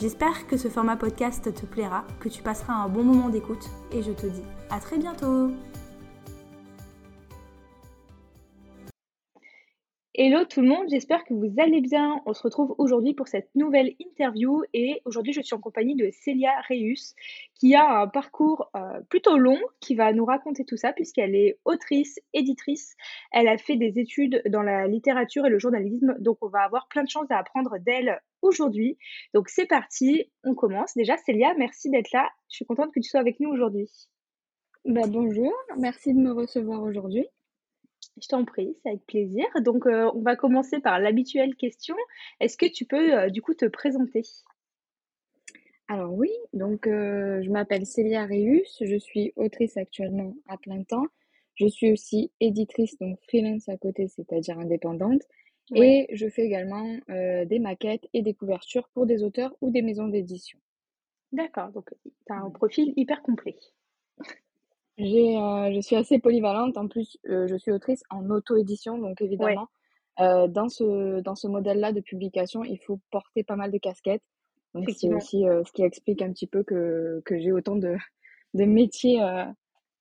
J'espère que ce format podcast te plaira, que tu passeras un bon moment d'écoute et je te dis à très bientôt Hello tout le monde, j'espère que vous allez bien. On se retrouve aujourd'hui pour cette nouvelle interview et aujourd'hui je suis en compagnie de Célia Reus qui a un parcours euh, plutôt long qui va nous raconter tout ça puisqu'elle est autrice, éditrice. Elle a fait des études dans la littérature et le journalisme donc on va avoir plein de choses à apprendre d'elle aujourd'hui. Donc c'est parti, on commence. Déjà Célia, merci d'être là. Je suis contente que tu sois avec nous aujourd'hui. Bah, bonjour, merci de me recevoir aujourd'hui. Je t'en prie, c'est avec plaisir. Donc, euh, on va commencer par l'habituelle question. Est-ce que tu peux, euh, du coup, te présenter? Alors oui, donc euh, je m'appelle Célia Reus, je suis autrice actuellement à plein temps. Je suis aussi éditrice, donc freelance à côté, c'est-à-dire indépendante. Et je fais également des maquettes et des couvertures pour des auteurs ou des maisons d'édition. D'accord, donc tu as un profil hyper complet. J'ai, euh, je suis assez polyvalente. En plus, euh, je suis autrice en auto-édition, donc évidemment, euh, dans ce, dans ce modèle-là de publication, il faut porter pas mal de casquettes. Donc, c'est aussi ce qui explique un petit peu que, que j'ai autant de, de métiers à,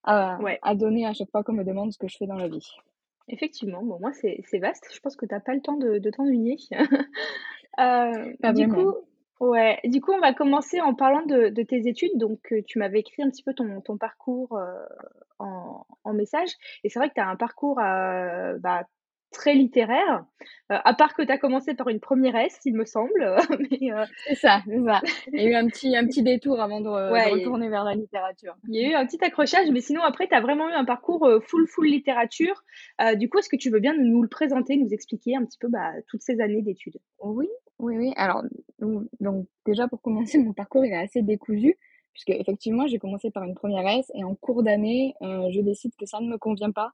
à donner à chaque fois qu'on me demande ce que je fais dans la vie. Effectivement, bon, moi, c'est vaste. Je pense que tu n'as pas le temps de, de t'ennuyer. du coup, Ouais, du coup, on va commencer en parlant de, tes études. Donc, euh, tu m'avais écrit un petit peu ton, ton parcours euh, en, message. Et c'est vrai que tu as un parcours euh, bah, très littéraire, à part que tu as commencé par une première S, il me semble. C'est ça, c'est ça. Il y a eu un petit, un petit détour avant de, retourner vers la littérature. Il y a eu un petit accrochage, mais sinon, après, tu as vraiment eu un parcours full, full littérature. du coup, est-ce que tu veux bien nous le présenter, nous expliquer un petit peu bah, toutes ces années d'études? Oui, oui, oui. Alors, donc, déjà pour commencer, mon parcours il est assez décousu, puisque effectivement, j'ai commencé par une première S et en cours d'année, euh, je décide que ça ne me convient pas.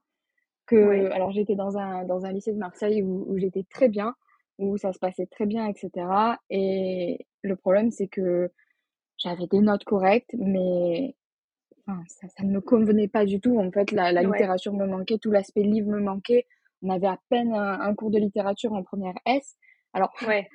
Que, alors, j'étais dans un, dans un lycée de Marseille où, où j'étais très bien, où ça se passait très bien, etc. Et le problème, c'est que j'avais des notes correctes, mais enfin, ça, ça ne me convenait pas du tout. En fait, la, la littérature me manquait, tout l'aspect livre me manquait. On avait à peine un, un, cours de littérature en première S. Alors, ouais.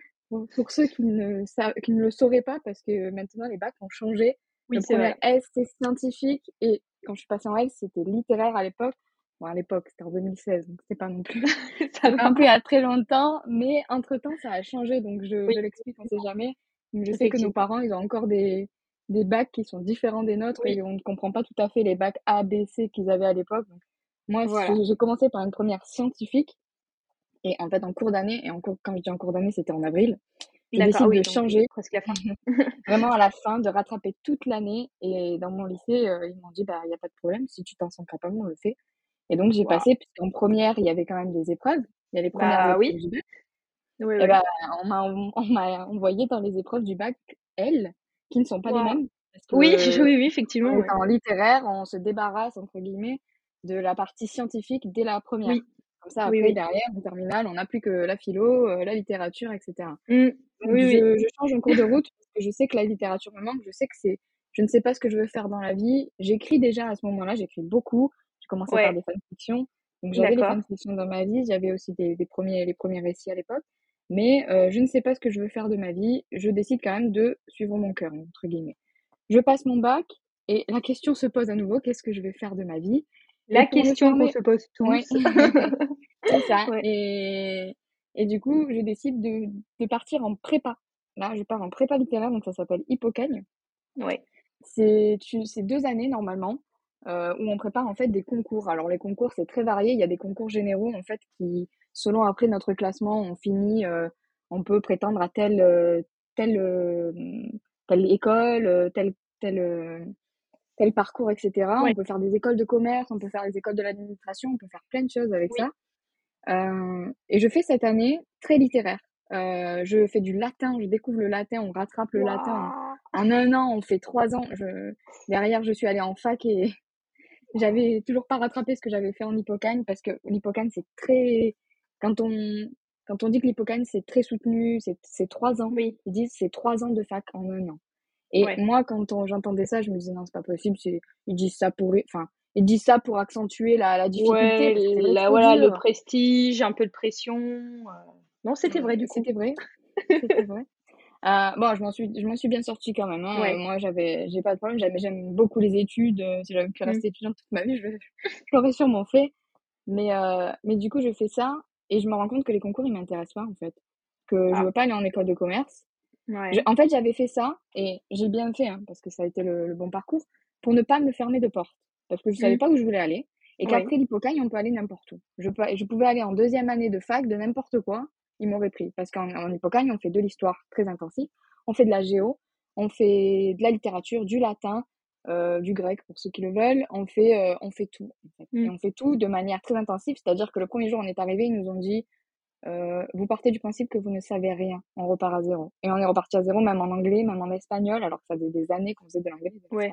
Pour, ceux qui ne, qui ne le sauraient pas, parce que maintenant les bacs ont changé. Oui, le premier S, c'est scientifique, et quand je suis passée en L, c'était littéraire à l'époque. Bon, à l'époque, c'était en 2016, donc c'était pas non plus, ça pas non plus à très longtemps, mais entre-temps, ça a changé, donc je, je l'explique, on sait jamais. je sais que nos parents, ils ont encore des, des bacs qui sont différents des nôtres, et on ne comprend pas tout à fait les bacs A, B, C qu'ils avaient à l'époque. Moi, j'ai commencé par une première scientifique, et en fait, en cours d'année, et en cours, quand je dis en cours d'année, c'était en avril, je décide de changer. Presque la fin. vraiment à la fin, de rattraper toute l'année. Et dans mon lycée, euh, ils m'ont dit, bah, il n'y a pas de problème, si tu t'en sens capable, on le fait. Et donc, j'ai passé, puisqu'en première, il y avait quand même des épreuves. Il y a les premières bah, oui. du bac. Oui, et bah, on m'a envoyé dans les épreuves du bac L, qui ne sont pas les mêmes. oui, oui, oui, effectivement. En littéraire, on se débarrasse, entre guillemets, de la partie scientifique dès la première. Comme ça, après, derrière, en terminale, on n'a plus que la philo, euh, la littérature, etc. Mmh. oui, je, je, change en cours de route parce que je sais que la littérature me manque, je sais que c'est, je ne sais pas ce que je veux faire dans la vie. J'écris déjà à ce moment-là, j'écris beaucoup. J'ai commencé à faire des fanfictions. Donc j'avais des fanfictions dans ma vie, j'avais aussi des, des, premiers, les premiers récits à l'époque. Mais euh, je ne sais pas ce que je veux faire de ma vie. Je décide quand même de suivre mon cœur, entre guillemets. Je passe mon bac et la question se pose à nouveau, qu'est-ce que je vais faire de ma vie? La question qu'on se pose tous. c'est ça. Et, et du coup, je décide de, de, partir en prépa. Là, je pars en prépa littéraire, donc ça s'appelle Hippocagne. Ouais. C'est deux années normalement euh, où on prépare en fait des concours. Alors les concours, c'est très varié. Il y a des concours généraux en fait qui, selon après notre classement, on finit, euh, on peut prétendre à telle, euh, telle, euh, telle école, telle, telle tel parcours, etc. On peut faire des écoles de commerce, on peut faire des écoles de l'administration, on peut faire plein de choses avec ça. Euh, et je fais cette année très littéraire. Euh, je fais du latin, je découvre le latin, on rattrape le latin. En, un an, on fait trois ans. Je... Derrière, je suis allée en fac et, j'avais toujours pas rattrapé ce que j'avais fait en Hippocagne parce que l'Hippocagne, c'est très. Quand on, quand on dit que l'Hippocagne, c'est très soutenu, c'est trois ans. Oui. Ils disent c'est trois ans de fac en un an. Et moi, quand j'entendais ça, je me disais non, c'est pas possible. Ils disent ça pour. Enfin, ils disent ça pour accentuer la, la difficulté. Ouais, voilà, le prestige, un peu de pression. Euh. Non, c'était vrai du coup. C'était vrai. C'était vrai. Euh, bon, je m'en suis, je m'en suis bien sortie quand même. Hein. Ouais. Moi, j'avais, j'ai pas de problème. J'aime, beaucoup les études. Euh, si j'avais pu Mmh. rester étudiante toute ma vie, je, je l'aurais sûrement fait. Mais, euh, mais du coup, je fais ça et je me rends compte que les concours, ils m'intéressent pas en fait. Que je Ah. veux pas aller en école de commerce. Ouais. Je- en fait, j'avais fait ça et j'ai bien fait hein, parce que ça a été le, le bon parcours pour ne pas me fermer de porte. Parce que je savais Mmh. pas où je voulais aller et Ouais. qu'après l'hypocagne, on peut aller n'importe où. Je, peux, je pouvais aller en deuxième année de fac de n'importe quoi, ils m'auraient pris. Parce qu'en en hypocagne, on fait de l'histoire très intensive, on fait de la géo, on fait de la littérature, du latin, euh, du grec pour ceux qui le veulent. On fait, euh, on fait tout. en fait. Et on fait tout de manière très intensive. C'est-à-dire que le premier jour, on est arrivé, ils nous ont dit euh, vous partez du principe que vous ne savez rien, on repart à zéro. Et on est reparti à zéro, même en anglais, même en espagnol, alors que ça faisait des années qu'on faisait de l'anglais et de Ouais.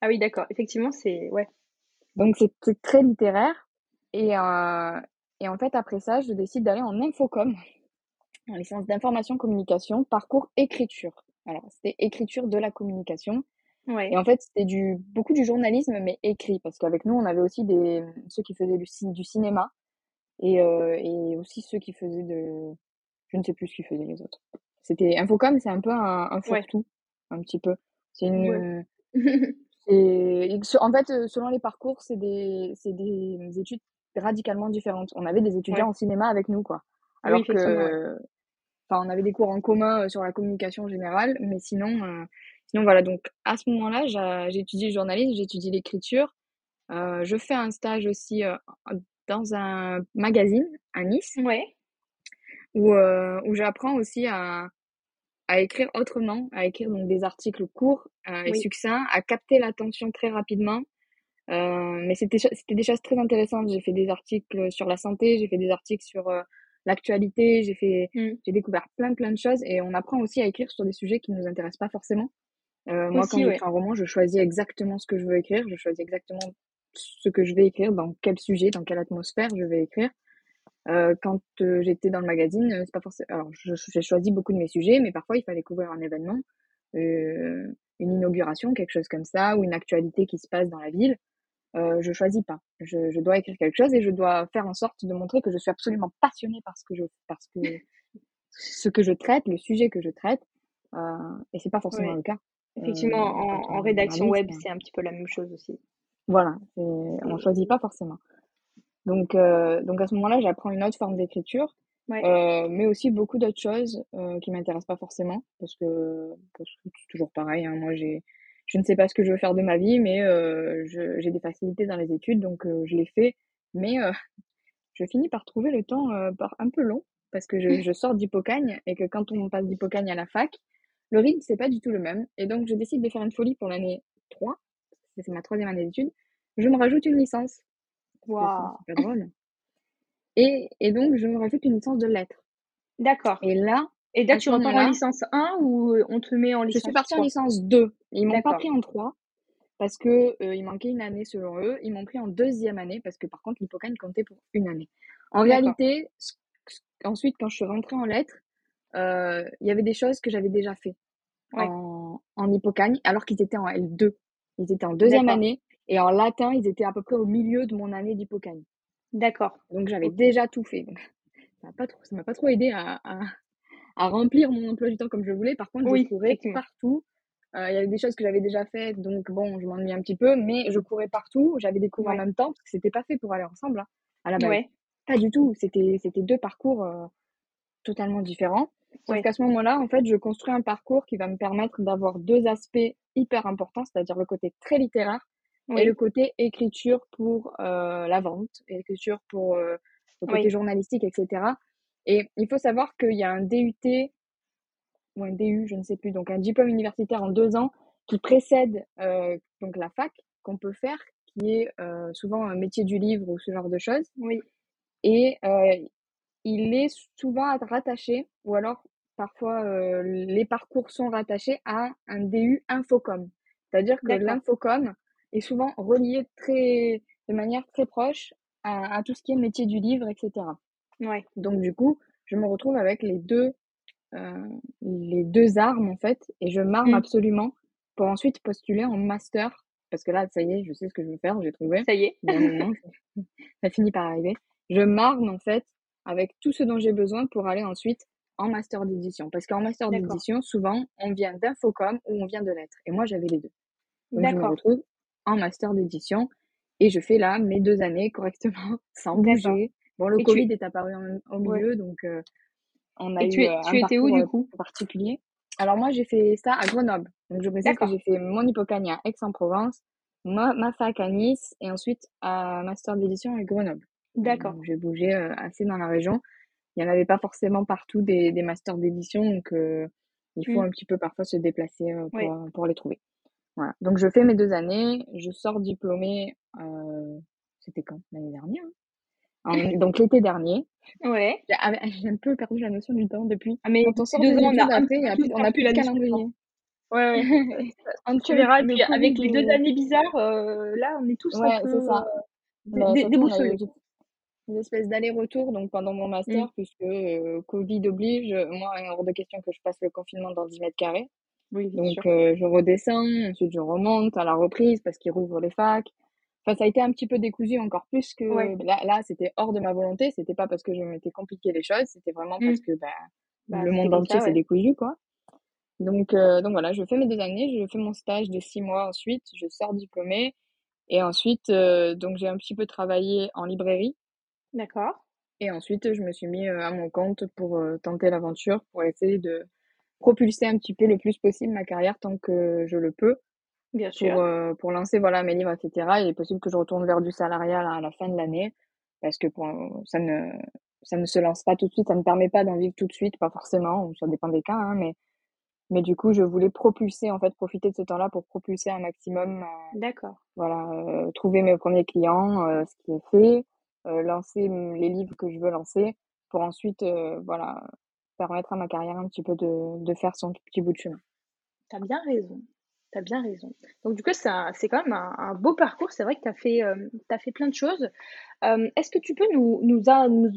Ah oui, d'accord. Effectivement, c'est. Ouais. Donc c'est c'est très littéraire. Et, euh, et en fait, après ça, je décide d'aller en infocom, en licence d'information communication, parcours écriture. Alors, c'était écriture de la communication. Ouais. Et en fait, c'était du, beaucoup du journalisme, mais écrit, parce qu'avec nous, on avait aussi des, ceux qui faisaient du, ci- du cinéma, et, euh, et aussi ceux qui faisaient de, je ne sais plus ce qu'ils faisaient les autres. C'était Infocom, c'est un peu un, un Ouais. fourre-tout, un petit peu. C'est une, Ouais. et en fait, euh, selon les parcours, c'est des, c'est des études radicalement différentes. On avait des étudiants Ouais. en cinéma avec nous, quoi. Oui, Alors ouais. que, enfin, on avait des cours en commun euh, sur la communication générale, mais sinon, euh, sinon voilà. Donc, à ce moment-là, j'étudie le journalisme, j'étudie l'écriture. Euh, je fais un stage aussi euh, dans un magazine à Nice Ouais. où, où j'apprends aussi à, à écrire autrement, à écrire donc des articles courts euh, et Oui. succincts, à capter l'attention très rapidement. Euh, mais c'était c'était des choses très intéressantes. J'ai fait des articles sur la santé, j'ai fait des articles sur euh, l'actualité, j'ai fait Mm. j'ai découvert plein plein de choses et on apprend aussi à écrire sur des sujets qui nous intéressent pas forcément. Moi, quand ouais. j'écris un roman, je choisis exactement ce que je veux écrire, je choisis exactement ce que je vais écrire, dans quel sujet, dans quelle atmosphère je vais écrire. Euh, quand euh, j'étais dans le magazine, euh, c'est pas forcément. Alors, j'ai choisi beaucoup de mes sujets, mais parfois il fallait couvrir un événement, une inauguration, quelque chose comme ça, ou une actualité qui se passe dans la ville. Je choisis pas. Je, je dois écrire quelque chose et je dois faire en sorte de montrer que je suis absolument passionnée par ce que je, parce que ce que je traite, le sujet que je traite. Et c'est pas forcément Ouais. le cas. Effectivement, en, en on rédaction web, mais- c'est un petit peu la même chose aussi. Voilà, on choisit pas forcément. Donc, euh, donc à ce moment-là, j'apprends une autre forme d'écriture, Ouais. euh, mais aussi beaucoup d'autres choses euh, qui m'intéressent pas forcément, parce que, parce que c'est toujours pareil. hein, moi, j'ai, je ne sais pas ce que je veux faire de ma vie, mais euh, je- j'ai des facilités dans les études, donc je les fais. Mais je finis par trouver le temps par un peu long, parce que je, je sors d'Hippocagne et que quand on passe d'Hippocagne à la fac, le rythme c'est pas du tout le même. Et donc je décide de faire une folie pour l'année 3, c'est ma troisième année d'études. Je me rajoute une licence. Waouh. c'est pas drôle. Et, et donc je me rajoute une licence de lettres. D'accord. Et là, Et là, tu repars en licence 1 ou on te met en je licence suis partie en 3 licence 2. Ils m'ont pas pris en 3 parce que euh, il manquait une année selon eux. Ils m'ont pris en deuxième année parce que par contre l'hypocagne comptait pour une année. En réalité, ensuite quand je suis rentrée en lettres, euh, il y avait des choses que j'avais déjà fait Ouais. en, en hypocagne alors qu'ils étaient en L2. Ils étaient en deuxième année et en latin ils étaient à peu près au milieu de mon année d'hypocagne. D'accord. Donc j'avais déjà tout fait. Donc, ça m'a pas trop, ça m'a pas trop aidé à, à, à remplir mon emploi du temps comme je voulais. Par contre, je Oui, courais effectivement. partout. Euh, Il y avait des choses que j'avais déjà faites, donc bon, je m'ennuie un petit peu, mais je courais partout. J'avais des cours en même temps parce que c'était pas fait pour aller ensemble hein, à la base. Ouais. Pas du tout. C'était c'était deux parcours euh, totalement différents. Sauf Ouais. qu'à ce moment-là, en fait, je construis un parcours qui va me permettre d'avoir deux aspects hyper importants, c'est-à-dire le côté très littéraire et le côté écriture pour euh, la vente, écriture pour euh, le côté Oui. journalistique, etc. Et il faut savoir qu'il y a un DUT ou un DU, je ne sais plus, donc un diplôme universitaire en deux ans qui précède euh, donc la fac qu'on peut faire, qui est euh, souvent un métier du livre ou ce genre de choses. Oui. Et euh, il est souvent rattaché, ou alors parfois euh, les parcours sont rattachés à un DU Infocom. C'est-à-dire que l'infocom, est souvent relié très, de manière très proche à, à tout ce qui est métier du livre, etc. Ouais. Donc du coup, je me retrouve avec les deux, euh, les deux armes en fait, et je m'arme Mm. absolument pour ensuite postuler en master, parce que là, ça y est, je sais ce que je veux faire, j'ai trouvé. Ça y est. Moment, ça- finit par arriver. Je m'arme en fait avec tout ce dont j'ai besoin pour aller ensuite en master d'édition. Parce qu'en master d'édition, souvent, on vient d'infocom ou on vient de lettres. Et moi, j'avais les deux. Donc, je me D'accord. retrouve en master d'édition et je fais là mes deux années correctement, sans bouger. Bon, le Et tu- Covid est apparu en- au Ouais. milieu, donc euh, on a Et eu tu, es- euh, tu un étais où du euh, coup? particulier. Alors moi, j'ai fait ça à Grenoble. Donc je précise que j'ai fait mon Hippocanie à Aix-en-Provence, ma, ma fac à Nice et ensuite à master d'édition à Grenoble. D'accord. J'ai bougé euh, assez dans la région. Il n'y en avait pas forcément partout des, des masters d'édition, donc euh, il faut Mm. un petit peu parfois se déplacer pour, Oui. pour les trouver. Voilà. Donc je fais mes deux années, je sors diplômée, euh, c'était quand? L'année dernière? hein En- donc l'été dernier. Ouais. J'ai ah, j'ai un peu perdu la notion du temps depuis. Ah, mais Quand on sort des deux ans, on a après, y a plus- on la notion calendrier. Ouais, ouais. Tu verras, le puis avec les deux années bizarres, euh, là, on est tous Ouais, un peu ça. euh, Bah, on a déboussolés. eu une espèce d'aller-retour donc pendant mon master, Mm. puisque euh, Covid oblige, moi, hors de question que je passe le confinement dans 10 mètres carrés. Oui, Donc, euh, je redescends, ensuite je remonte à la reprise parce qu'ils rouvrent les facs. Enfin, ça a été un petit peu décousu encore plus que Ouais. là, là c'était hors de ma volonté. C'était pas parce que je m'étais compliqué les choses, c'était vraiment Mm. parce que bah, Bah, le monde entier s'est ouais. décousu, quoi. Donc, euh, donc voilà, je fais mes deux années, je fais mon stage de six mois ensuite, je sors diplômée. Et ensuite, euh, donc j'ai un petit peu travaillé en librairie. D'accord. Et ensuite, je me suis mis euh, à mon compte pour euh, tenter l'aventure, pour essayer de propulser un petit peu le plus possible ma carrière tant que je le peux, Bien pour, sûr. euh, pour lancer voilà, mes livres, etc. Il est possible que je retourne vers du salarial à la fin de l'année, parce que pour, ça ne, ça ne se lance pas tout de suite, ça ne permet pas d'en vivre tout de suite, pas forcément, ça dépend des cas, hein, mais, mais du coup, je voulais propulser, en fait, profiter de ce temps-là pour propulser un maximum, euh, D'accord. voilà, euh, trouver mes premiers clients, euh, ce qui est fait, euh, lancer les livres que je veux lancer, pour ensuite, euh, voilà, permettre à ma carrière un petit peu de, de faire son petit bout de chemin. T'as bien raison. T'as bien raison. Donc, du coup, c'est un- c'est quand même un, un beau parcours. C'est vrai que t'as fait, euh, t'as fait plein de choses. Euh, Est-ce que tu peux nous, nous, a- nous,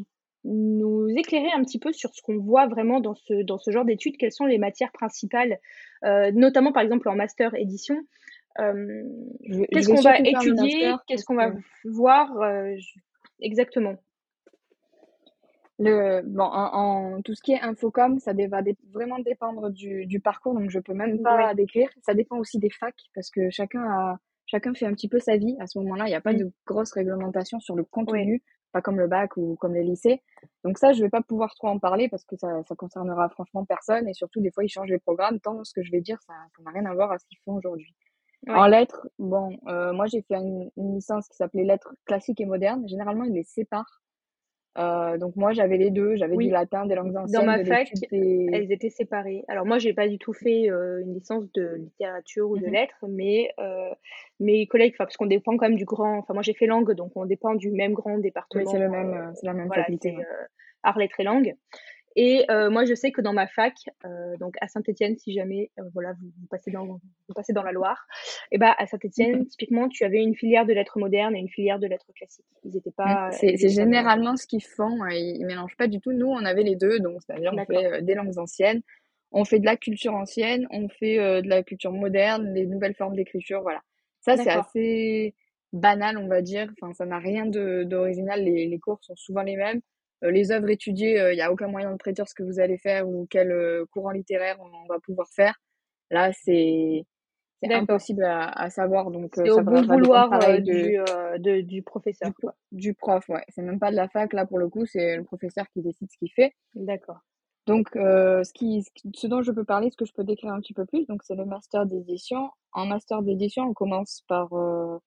nous éclairer un petit peu sur ce qu'on voit vraiment dans ce, dans ce genre d'études? Quelles sont les matières principales, euh, notamment par exemple en master édition? Euh, qu'est-ce qu'on va étudier? Qu'est-ce qu'on va voir? euh, je- exactement? Le, bon, en, en- tout ce qui est infocom, ça va vraiment dépendre du, du parcours, donc je peux même Oui. pas décrire. Ça dépend aussi des facs, parce que chacun a, chacun fait un petit peu sa vie. À ce moment-là, il n'y a pas Mm. de grosse réglementation sur le contenu, pas comme le bac ou comme les lycées. Donc ça, je vais pas pouvoir trop en parler parce que ça, ça concernera franchement personne et surtout, des fois, ils changent les programmes, tant ce que je vais dire, ça ça n'a rien à voir à ce qu'ils font aujourd'hui. Ouais. En lettres, bon, euh, moi, j'ai fait une, une licence qui s'appelait lettres classiques et modernes. Généralement, ils les séparent. Euh, donc moi, j'avais les deux. J'avais du Oui. latin, des langues Dans anciennes, ma de fac, elles étaient séparées. Alors moi, j'ai pas du tout fait euh, une licence de littérature ou de Mhm. lettres, mais euh, mes collègues, parce qu'on dépend quand même du grand, enfin moi j'ai fait langue, donc on dépend du même grand Oui, département. c'est le même, c'est la même voilà, faculté. arts, lettres et langues. Et euh, moi, je sais que dans ma fac, euh, donc à Saint-Étienne, si jamais, euh, voilà, vous, vous passez dans, vous passez dans la Loire, et ben à Saint-Étienne, typiquement, tu avais une filière de lettres modernes et une filière de lettres classiques. Ils étaient Mm. pas, C'est généralement ce qu'ils font. Ils, ils mélangent pas du tout. Nous, on avait les deux. Donc, c'est-à-dire, on fait euh, des langues anciennes, on fait de la culture ancienne, on fait euh, de la culture moderne, les nouvelles formes d'écriture. Voilà. Ça, c'est assez banal, on va dire. Enfin, ça n'a rien de d'original. Les, les cours sont souvent les mêmes. Euh, les œuvres étudiées, il n'y a aucun moyen de prédire ce que vous allez faire ou quel euh, courant littéraire on, va pouvoir faire. Là, c'est impossible à, à savoir. Donc, euh, C'est au bon vouloir euh, de, du, euh, de, du professeur, quoi. du prof, ouais. C'est même pas de la fac, là, pour le coup, c'est le professeur qui décide ce qu'il fait. D'accord. Donc, euh, ce qui, ce dont je peux parler, ce que je peux décrire un petit peu plus, donc c'est le master d'édition. En master d'édition, on commence par euh,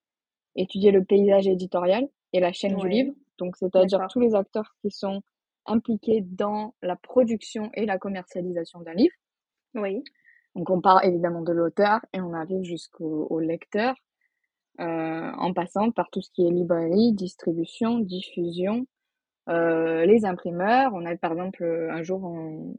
étudier le paysage éditorial et la chaîne du livre. Donc, c'est-à-dire tous les acteurs qui sont impliqués dans la production et la commercialisation d'un livre. Oui. Donc, on part évidemment de l'auteur et on arrive jusqu'au au lecteur, euh, en passant par tout ce qui est librairie, distribution, diffusion, euh, les imprimeurs. On a par exemple un jour on-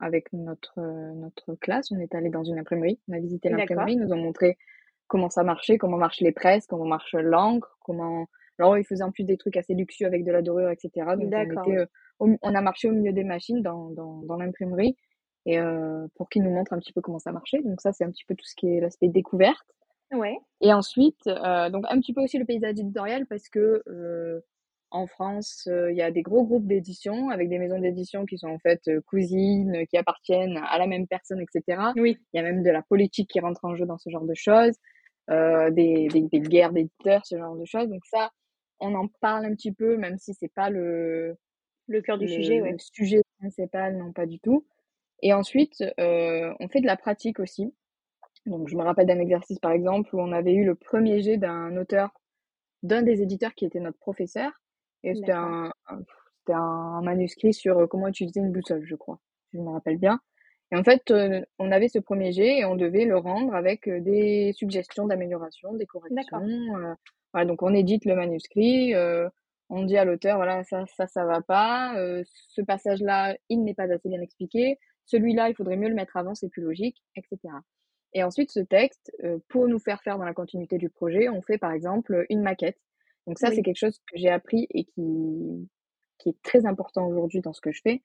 avec notre notre classe, on est allé dans une imprimerie, on a visité l'imprimerie, ils nous ont montré comment ça marchait, comment marchent les presses, comment marche l'encre, comment. Alors, ils faisaient en plus des trucs assez luxueux avec de la dorure, etc. Donc, on, était, on, a marché au milieu des machines dans, dans, dans l'imprimerie et pour qu'ils nous montrent un petit peu comment ça marchait. Donc, ça, c'est un petit peu tout ce qui est l'aspect découverte. Ouais. Et ensuite, donc un petit peu aussi le paysage éditorial parce que en France, euh, il y a des gros groupes d'édition avec des maisons d'édition qui sont en fait euh, cousines, qui appartiennent à la même personne, etc. Oui. Il y a même de la politique qui rentre en jeu dans ce genre de choses, euh, des, des, des, guerres d'éditeurs, ce genre de choses. Donc ça, on en parle un petit peu, même si c'est pas le le cœur du sujet, ouais. le sujet principal, non pas du tout. Et ensuite, euh, on fait de la pratique aussi. Donc je me rappelle d'un exercice par exemple où on avait eu le premier jet d'un auteur, d'un des éditeurs qui était notre professeur et c'était un, un manuscrit sur euh, comment utiliser une boussole, je crois, je me rappelle bien. Et en fait, euh, on avait ce premier jet et on devait le rendre avec des suggestions d'amélioration, des corrections. Voilà, donc on édite le manuscrit, on dit à l'auteur, voilà, ça, ça, ça va pas, ce passage-là, il n'est pas assez bien expliqué, celui-là, il faudrait mieux le mettre avant, c'est plus logique, etc. Et ensuite, ce texte, pour nous faire faire dans la continuité du projet, on fait par exemple une maquette donc ça, c'est quelque chose que j'ai appris et qui, qui est très important aujourd'hui dans ce que je fais,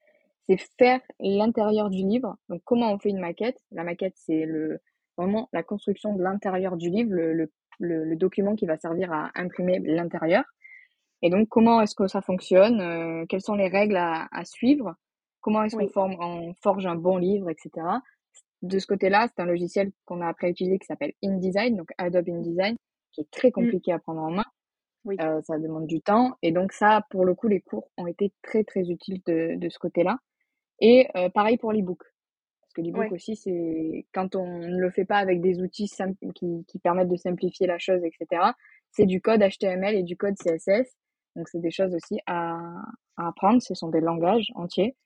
c'est faire l'intérieur du livre. Donc comment on fait une maquette? La maquette, c'est le, vraiment la construction de l'intérieur du livre, le, le, le, document qui va servir à imprimer l'intérieur. Et donc comment est-ce que ça fonctionne euh, Quelles sont les règles à, à suivre Comment est-ce qu'on forme, on forge un bon livre, etc. De ce côté-là, c'est un logiciel qu'on a appris à utiliser qui s'appelle InDesign, donc Adobe InDesign, qui est très mmh. compliqué à prendre en main. Oui. Euh, ça demande du temps. Et donc ça, pour le coup, les cours ont été très, très utiles de, de ce côté-là. Et euh, pareil pour l'e-book. Que l'e-book aussi, c'est quand on ne le fait pas avec des outils qui, qui permettent de simplifier la chose, etc. C'est du code HTML et du code CSS. Donc c'est des choses aussi à, à apprendre. Ce sont des langages entiers.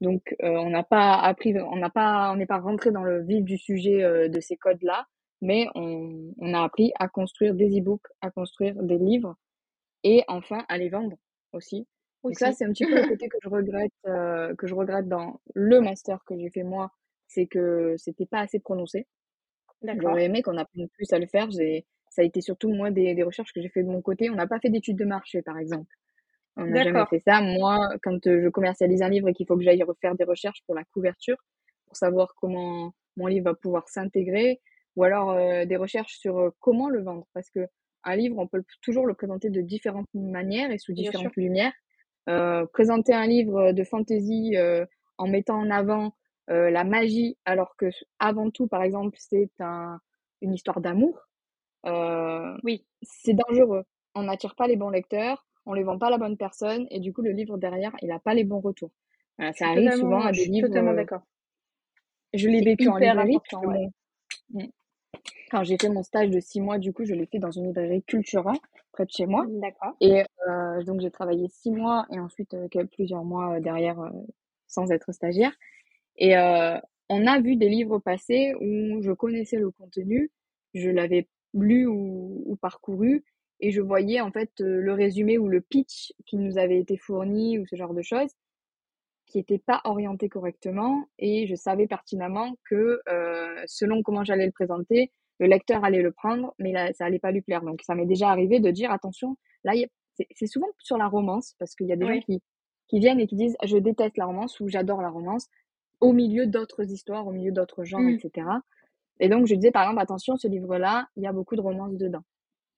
Donc euh, on n'a pas appris, on n'a pas, on n'est pas rentré dans le vif du sujet euh, de ces codes-là mais on, on a appris à construire des e-books, à construire des livres et enfin à les vendre aussi. Donc ça, c'est un petit peu le côté que je regrette, euh, que je regrette dans le master que j'ai fait moi, c'est que c'était pas assez prononcé. J'aurais aimé qu'on apprenne plus à le faire. J'ai, ça a été surtout moi des, des recherches que j'ai fait de mon côté. On n'a pas fait d'études de marché, par exemple. On n'a jamais fait ça. Moi, quand euh, je commercialise un livre et qu'il faut que j'aille refaire des recherches pour la couverture, pour savoir comment mon livre va pouvoir s'intégrer, ou alors euh, des recherches sur euh, comment le vendre parce que un livre on peut toujours le présenter de différentes manières et sous différentes lumières euh, présenter un livre de fantasy en mettant en avant la magie alors que avant tout par exemple c'est un une histoire d'amour oui c'est dangereux on n'attire pas les bons lecteurs on les vend pas à la bonne personne et du coup le livre derrière il a pas les bons retours ça arrive souvent à des livres totalement d'accord je l'ai vécu en librairie mmh. Quand j'ai fait mon stage de six mois, du coup, je l'ai fait dans une librairie Cultura, près de chez moi. D'accord. Et euh, donc, j'ai travaillé six mois et ensuite euh, plusieurs mois euh, derrière sans être stagiaire. Et on a vu des livres passer où je connaissais le contenu, je l'avais lu ou, ou, parcouru et je voyais en fait le résumé ou le pitch qui nous avait été fourni ou ce genre de choses qui n'était pas orienté correctement et je savais pertinemment que selon comment j'allais le présenter, le lecteur allait le prendre, mais là, ça allait pas lui plaire. Donc, ça m'est déjà arrivé de dire, attention, là, c'est souvent sur la romance, parce qu'il y a des gens qui, qui viennent et qui disent, je déteste la romance ou j'adore la romance, au milieu d'autres histoires, au milieu d'autres genres, mmh. etc. Et donc, je disais, par exemple, attention, ce livre-là, il y a beaucoup de romance dedans.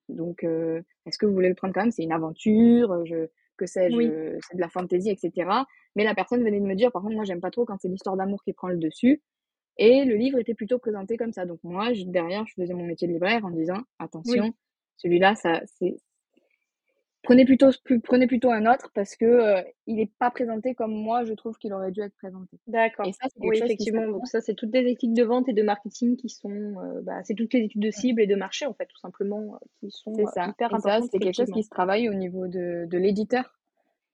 Donc, euh, est-ce que vous voulez le prendre quand même? C'est une aventure, je, que sais-je, c'est de la fantaisie, etc. Mais la personne venait de me dire, par contre, moi, j'aime pas trop quand c'est l'histoire d'amour qui prend le dessus. Et le livre était plutôt présenté comme ça. Donc moi, derrière, je faisais mon métier de libraire en disant attention, celui-là, ça, c'est prenez plutôt prenez plutôt un autre parce que euh, il n'est pas présenté comme moi je trouve qu'il aurait dû être présenté. D'accord. Et ça, oui, effectivement. Donc ça, c'est toutes des études de vente et de marketing qui sont, euh, bah, c'est toutes les études de cible et de marché en fait, tout simplement, euh, qui sont ça. hyper et Ça, c'est quelque chose qui se travaille au niveau de, de l'éditeur.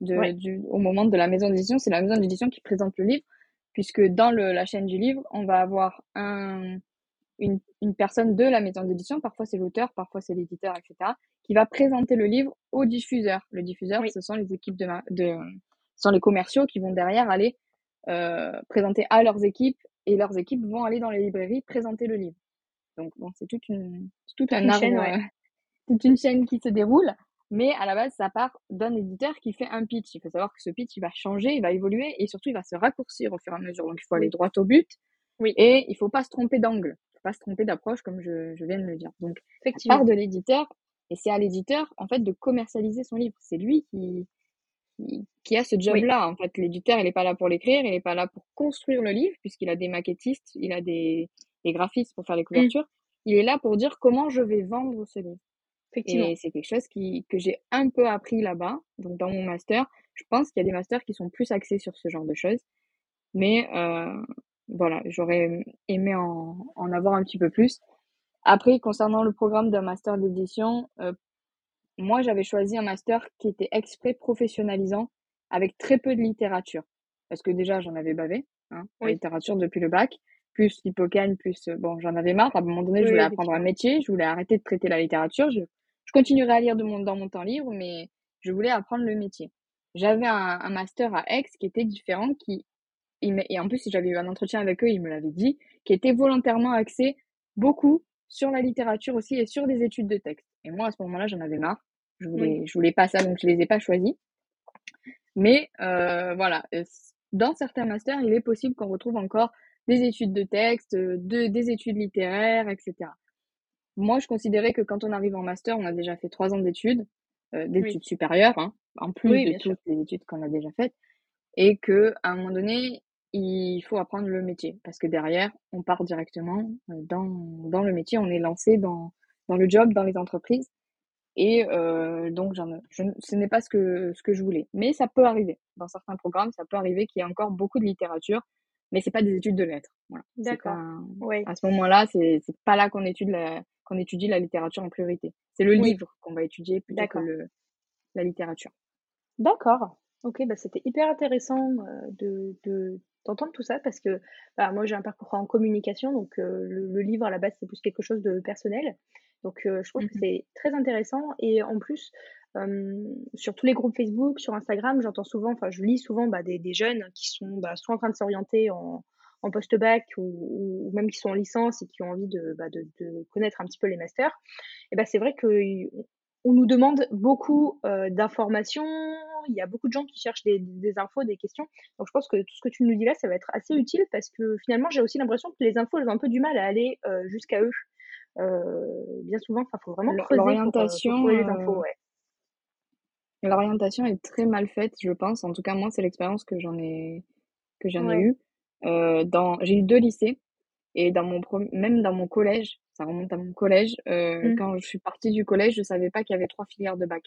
De, du, au moment de la maison d'édition, c'est la maison d'édition qui présente le livre puisque dans le, la chaîne du livre, on va avoir un, une, une personne de la maison d'édition, parfois c'est l'auteur, parfois c'est l'éditeur, etc., qui va présenter le livre au diffuseur. Le diffuseur, ce sont les équipes de, de, ce sont les commerciaux qui vont derrière aller euh, présenter à leurs équipes et leurs équipes vont aller dans les librairies présenter le livre. Donc bon, c'est toute une, tout un arbre, toute une chaîne qui se déroule. Mais à la base, ça part d'un éditeur qui fait un pitch. Il faut savoir que ce pitch, il va changer, il va évoluer et surtout, il va se raccourcir au fur et à mesure. Donc, il faut aller droit au but. Oui. Et il faut pas se tromper d'angle. Pas se tromper d'approche, comme je, je, viens de le dire. Donc, Effectivement. part de l'éditeur et c'est à l'éditeur, en fait, de commercialiser son livre. C'est lui qui, qui, a ce job-là. En fait, l'éditeur, il n'est pas là pour l'écrire, il n'est pas là pour construire le livre, puisqu'il a des maquettistes, il a des, des graphistes pour faire les mmh. couvertures. Il est là pour dire comment je vais vendre ce livre. Et c'est quelque chose qui, que j'ai un peu appris là-bas. Donc, dans mon master, je pense qu'il y a des masters qui sont plus axés sur ce genre de choses. Mais euh, voilà, j'aurais aimé en, en, avoir un petit peu plus. Après, concernant le programme d'un master d'édition, euh, moi, j'avais choisi un master qui était exprès professionnalisant avec très peu de littérature. Parce que déjà, j'en avais bavé, hein, la littérature depuis le bac, plus l'hippocane, plus, euh, bon, j'en avais marre. À un moment donné, je voulais apprendre un métier, je voulais arrêter de traiter la littérature. Je, je continuerai à lire de mon, dans mon temps libre, mais je voulais apprendre le métier. J'avais un, un, master à Aix qui était différent, qui, et en plus, j'avais eu un entretien avec eux, ils me l'avaient dit, qui était volontairement axé beaucoup sur la littérature aussi et sur des études de texte. Et moi, à ce moment-là, j'en avais marre. Je voulais, je voulais pas ça, donc je les ai pas choisis. Mais euh, voilà, dans certains masters, il est possible qu'on retrouve encore des études de texte, de, des études littéraires, etc moi, je considérais que quand on arrive en master, on a déjà fait trois ans d'études, euh, d'études supérieures, hein, en plus de toutes les études qu'on a déjà faites, et que à un moment donné, il faut apprendre le métier, parce que derrière, on part directement euh, dans, dans le métier, on est lancé dans, dans le job, dans les entreprises, et euh, donc je, ce n'est pas ce que, ce que je voulais. Mais ça peut arriver. Dans certains programmes, ça peut arriver qu'il y ait encore beaucoup de littérature, mais c'est pas des études de lettres. Voilà. D'accord. À ce moment-là, c'est, c'est pas là qu'on étudie la qu'on étudie la littérature en priorité. C'est le livre qu'on va étudier plutôt que le, la littérature. D'accord. Ok, bah c'était hyper intéressant euh, de, d'entendre tout ça parce que bah, moi j'ai un parcours en communication, donc euh, le, livre à la base c'est plus quelque chose de personnel. Donc euh, je trouve que mmh c'est très intéressant et en plus sur tous les groupes Facebook, sur Instagram, j'entends souvent, enfin je lis souvent bah, des, des, jeunes qui sont bah, soit en train de s'orienter en, en post-bac ou, même qui sont en licence et qui ont envie de, bah, de, de connaître un petit peu les masters, et ben c'est vrai que on nous demande beaucoup euh, d'informations. Il y a beaucoup de gens qui cherchent des, des, infos, des questions. Donc je pense que tout ce que tu nous dis là, ça va être assez utile parce que finalement, j'ai aussi l'impression que les infos, elles ont un peu du mal à aller euh, jusqu'à eux. Euh, bien souvent, il faut vraiment creuser l'orientation. Ouais. L'orientation est très mal faite, je pense. En tout cas, moi, c'est l'expérience que j'en ai que j'en ai eue. Euh, dans, j'ai eu deux lycées et dans mon même dans mon collège, ça remonte à mon collège. Euh, mmh. Quand je suis partie du collège, je savais pas qu'il y avait trois filières de bac.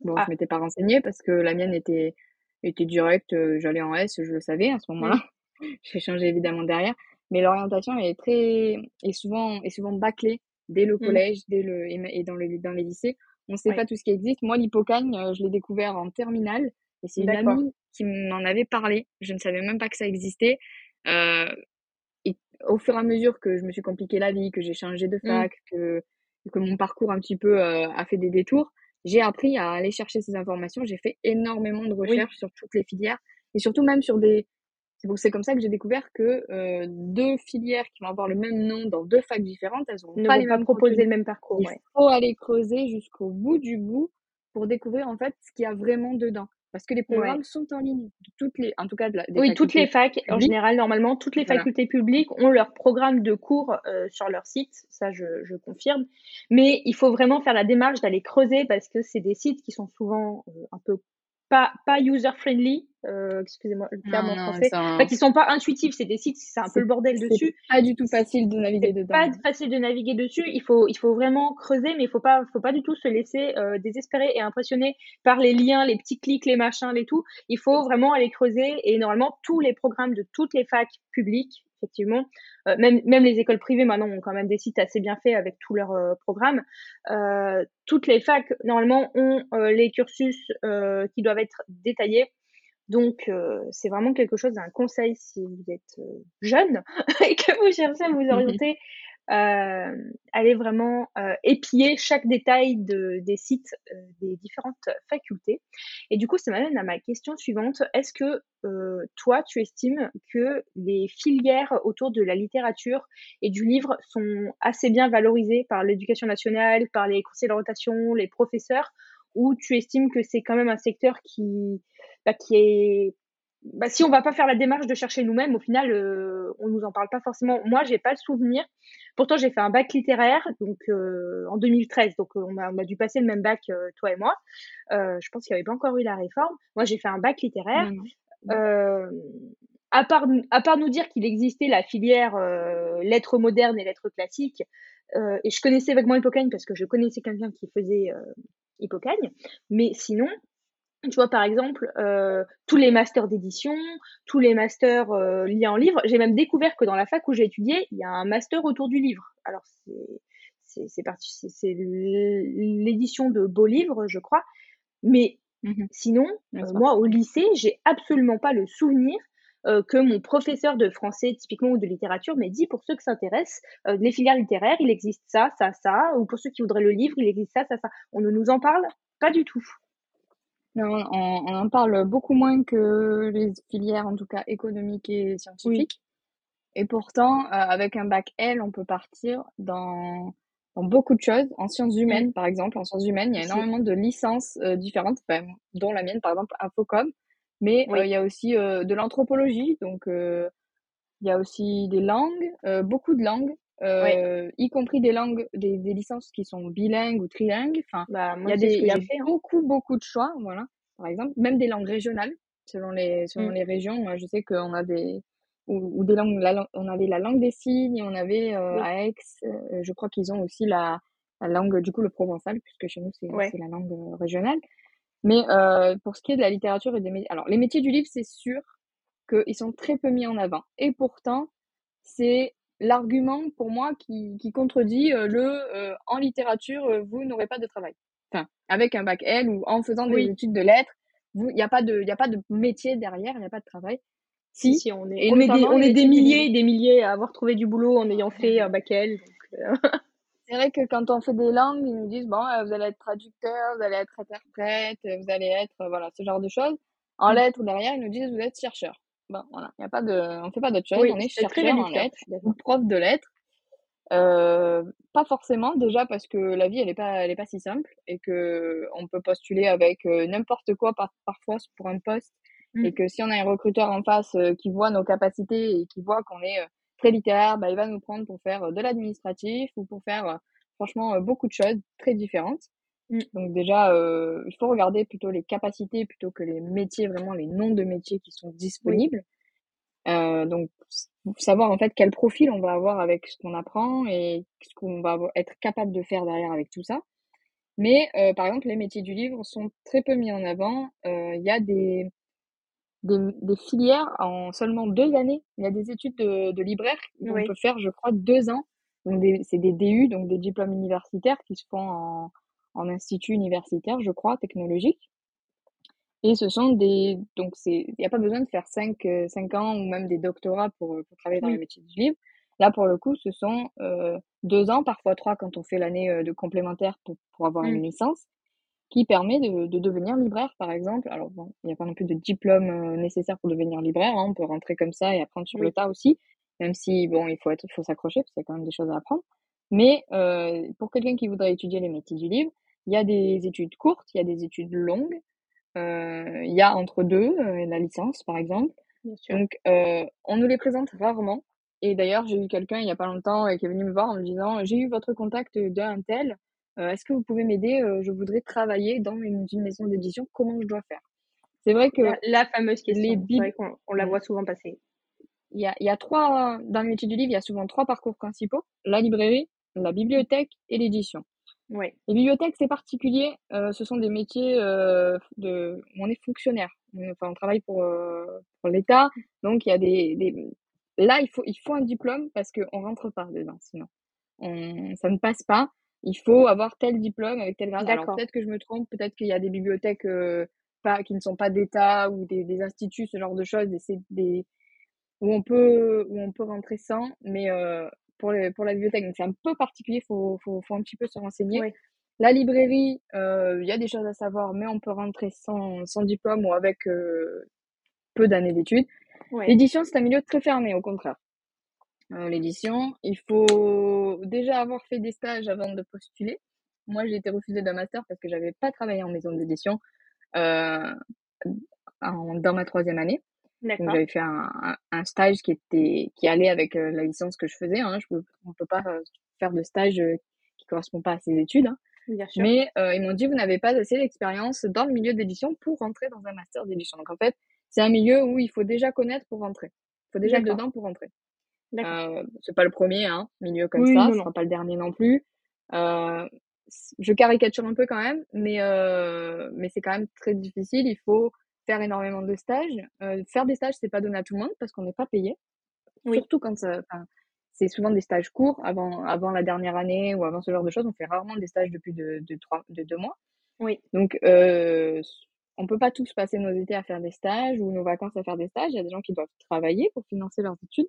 Bon, ah. je m'étais pas renseignée parce que la mienne était était directe. Euh, j'allais en S, je le savais à ce moment-là. J'ai changé évidemment derrière, mais l'orientation est très est souvent est souvent bâclée dès le mmh. collège, dès le et dans le dans les lycées. On sait pas tout ce qui existe. Moi, l'hypocagne, euh, je l'ai découvert en terminale et c'est une amie qui m'en avait parlé. Je ne savais même pas que ça existait. Euh, et au fur et à mesure que je me suis compliqué la vie, que j'ai changé de mmh. fac, que, que mon parcours un petit peu a fait des détours, j'ai appris à aller chercher ces informations. J'ai fait énormément de recherches sur toutes les filières et surtout même sur des. C'est comme ça que j'ai découvert que euh, deux filières qui vont avoir le même nom dans deux facs différentes, elles ont pas les mêmes proposer le même parcours. Il faut aller creuser jusqu'au bout du bout pour découvrir en fait ce qu'il y a vraiment dedans. Parce que les programmes sont en ligne. Toutes les, en tout cas, de la, oui, toutes les facs, en général, normalement, toutes les facultés publiques ont leur programme de cours euh, sur leur site. Ça, je, je, confirme. Mais il faut vraiment faire la démarche d'aller creuser parce que c'est des sites qui sont souvent euh, un peu pas, pas user-friendly, euh, excusez-moi le terme en français, enfin, qui sont pas intuitifs, c'est des sites, c'est un peu le bordel dessus. Pas du tout facile de naviguer dedans. Pas facile de naviguer dessus. Il faut, il faut vraiment creuser, mais il faut pas, faut pas du tout se laisser euh, désespérer et impressionner par les liens, les petits clics, les machins, les tout. Il faut vraiment aller creuser et normalement tous les programmes de toutes les facs publiques effectivement. Euh, même, même les écoles privées maintenant ont quand même des sites assez bien faits avec tous leurs euh, programmes. Euh, toutes les facs normalement ont les cursus qui doivent être détaillés. Donc c'est vraiment quelque chose, un conseil si vous êtes jeune et que vous cherchez à vous orienter aller vraiment euh, épier chaque détail de, des sites euh, des différentes facultés. Et du coup, ça m'amène à ma question suivante. Est-ce que toi, tu estimes que les filières autour de la littérature et du livre sont assez bien valorisées par l'éducation nationale, par les conseils rotation, les professeurs, ou tu estimes que c'est quand même un secteur qui, bah, qui est bah, si on va pas faire la démarche de chercher nous-mêmes, au final, euh, on nous en parle pas forcément. Moi, j'ai pas le souvenir. Pourtant, j'ai fait un bac littéraire, donc euh, en 2013. Donc, euh, on a, on a dû passer le même bac, euh, toi et moi. Euh, je pense qu'il n'y avait pas encore eu la réforme. Moi, j'ai fait un bac littéraire. à part, à part nous dire qu'il existait la filière lettres modernes et lettres classiques, et je connaissais vaguement Hippocagne parce que je connaissais quelqu'un qui faisait Hippocagne, mais sinon, tu vois, par exemple, euh, tous les masters d'édition, tous les masters euh, liés en livre. J'ai même découvert que dans la fac où j'ai étudié, il y a un master autour du livre. Alors, c'est c'est parti, c'est l'édition de beaux livres, je crois. Mais mmh sinon, euh, moi, au lycée, j'ai absolument pas le souvenir que mon professeur de français, typiquement, ou de littérature, m'ait dit, pour ceux qui s'intéressent, les filières littéraires, il existe ça, ça, ça, ou pour ceux qui voudraient le livre, il existe ça, ça, ça. On ne nous en parle pas du tout. Non, on, on, en parle beaucoup moins que les filières, en tout cas économiques et scientifiques. Et pourtant, euh, avec un bac L, on peut partir dans, dans beaucoup de choses. En sciences humaines, par exemple, en sciences humaines, il y a énormément de licences euh, différentes, dont la mienne, par exemple, Infocom. Mais euh, il y a aussi de l'anthropologie, donc il y a aussi des langues, beaucoup de langues euh, y compris des langues, des, des, licences qui sont bilingues ou trilingues. Enfin, bah, il y a, des, y a hein. beaucoup, beaucoup de choix, voilà. Par exemple, même des langues régionales, selon les, selon mmh. les régions. Moi, je sais qu'on a des, ou, ou des langues, la, on avait la langue des signes, on avait euh, à Aix, euh, je crois qu'ils ont aussi la, la langue, du coup, le provençal, puisque chez nous, c'est la langue euh, régionale. Mais euh, pour ce qui est de la littérature et des métiers, alors les métiers du livre, c'est sûr qu'ils sont très peu mis en avant. Et pourtant, c'est l'argument pour moi qui, qui contredit euh, le euh, en littérature, euh, vous n'aurez pas de travail. Enfin, avec un bac L ou en faisant des études de lettres, il n'y a, pas de, y a pas de métier derrière, il n'y a pas de travail. Si, si on est, on est des, on est des milliers et des milliers à avoir trouvé du boulot en ayant fait un bac L. C'est vrai que quand on fait des langues, ils nous disent bon, vous allez être traducteur, vous allez être interprète, vous allez être voilà ce genre de choses. En mm. lettres derrière, ils nous disent vous êtes chercheur. Bon, voilà, y a pas de, on fait pas d'autre chose, on est chercheur en lettres, prof de lettres. Euh, pas forcément, déjà parce que la vie, elle est pas, elle est pas si simple et que on peut postuler avec euh, n'importe quoi par, parfois pour un poste et mmh. que si on a un recruteur en face euh, qui voit nos capacités et qui voit qu'on est très littéraire, bah, il va nous prendre pour faire de l'administratif ou pour faire franchement beaucoup de choses très différentes. Mmh. Donc déjà, euh, il faut regarder plutôt les capacités plutôt que les métiers, vraiment les noms de métiers qui sont disponibles. Euh, donc savoir en fait quel profil on va avoir avec ce qu'on apprend et ce qu'on va être capable de faire derrière avec tout ça. Mais euh, par exemple, les métiers du livre sont très peu mis en avant. Il y a des, des, des, filières en seulement deux années. Il y a des études de, de libraire on peut faire, je crois, deux ans. Donc c'est des DU, donc des diplômes universitaires qui se font en en institut universitaire, je crois, technologique. Et ce sont des. Donc, il n'y a pas besoin de faire 5, euh, cinq ans ou même des doctorats pour, pour travailler dans les métiers du livre. Là, pour le coup, ce sont euh, deux ans, parfois trois quand on fait l'année euh, de complémentaire pour, pour avoir une mmh. licence, qui permet de, de, devenir libraire, par exemple. Alors, bon, il n'y a pas non plus de diplôme euh, nécessaire pour devenir libraire. Hein. On peut rentrer comme ça et apprendre sur le tas aussi, même si, bon, il faut, être, il faut s'accrocher parce qu'il y a quand même des choses à apprendre. Mais euh, pour quelqu'un qui voudrait étudier les métiers du livre, il y a des études courtes, il y a des études longues. Euh, il y a entre deux, euh, la licence par exemple. Donc, euh, on nous les présente rarement. Et d'ailleurs, j'ai eu quelqu'un il y a pas longtemps qui est venu me voir en me disant J'ai eu votre contact d'un tel. Est-ce que vous pouvez m'aider Je voudrais travailler dans une, maison d'édition. Comment je dois faire? C'est vrai que la, fameuse question, les on, la voit souvent passer. Il y a, il y a trois, dans le métier du livre, il y a souvent trois parcours principaux la librairie, la bibliothèque et l'édition. Ouais. Les bibliothèques, c'est particulier. Euh, ce sont des métiers euh, de, où on est fonctionnaire. Enfin, on travaille pour, euh, pour l'État. Donc, il y a des, des, là, il faut, il faut un diplôme parce qu'on rentre pas dedans, sinon. On, ça ne passe pas. Il faut avoir tel diplôme avec tel grade. Alors, peut-être que je me trompe. Peut-être qu'il y a des bibliothèques euh, pas, qui ne sont pas d'État ou des, des instituts, ce genre de choses, des, des, où on peut, où on peut rentrer sans. Mais euh, pour, pour la bibliothèque. Donc, c'est un peu particulier, il faut, faut, faut, un petit peu se renseigner. La librairie, il y a des choses à savoir, mais on peut rentrer sans, sans diplôme ou avec peu d'années d'études. L'édition, c'est un milieu très fermé, au contraire. L'édition, il faut déjà avoir fait des stages avant de postuler. Moi, j'ai été refusée d'un master parce que j'avais pas travaillé en maison d'édition euh, dans ma troisième année. Donc j'avais fait un, un, stage qui était qui allait avec euh, la licence que je faisais. Hein. Je, on peut pas euh, faire de stage euh, qui correspond pas à ses études. Hein. Bien sûr. Mais ils m'ont dit vous n'avez pas assez d'expérience dans le milieu d'édition pour rentrer dans un master d'édition. Donc en fait c'est un milieu où il faut déjà connaître pour rentrer. Il faut déjà être dedans pour rentrer. Euh, c'est pas le premier hein, milieu comme ça, ce sera pas le dernier non plus. Euh, je caricature un peu quand même, mais, euh, mais c'est quand même très difficile. Il faut faire énormément de stages. Euh, faire des stages, c'est pas donné à tout le monde parce qu'on n'est pas payé. Surtout quand c'est souvent des stages courts avant, avant la dernière année ou avant ce genre de choses. On fait rarement des stages de plus de, de, trois, de deux mois. Oui. Donc, euh, on peut pas tous passer nos étés à faire des stages ou nos vacances à faire des stages. Il y a des gens qui doivent travailler pour financer leurs études.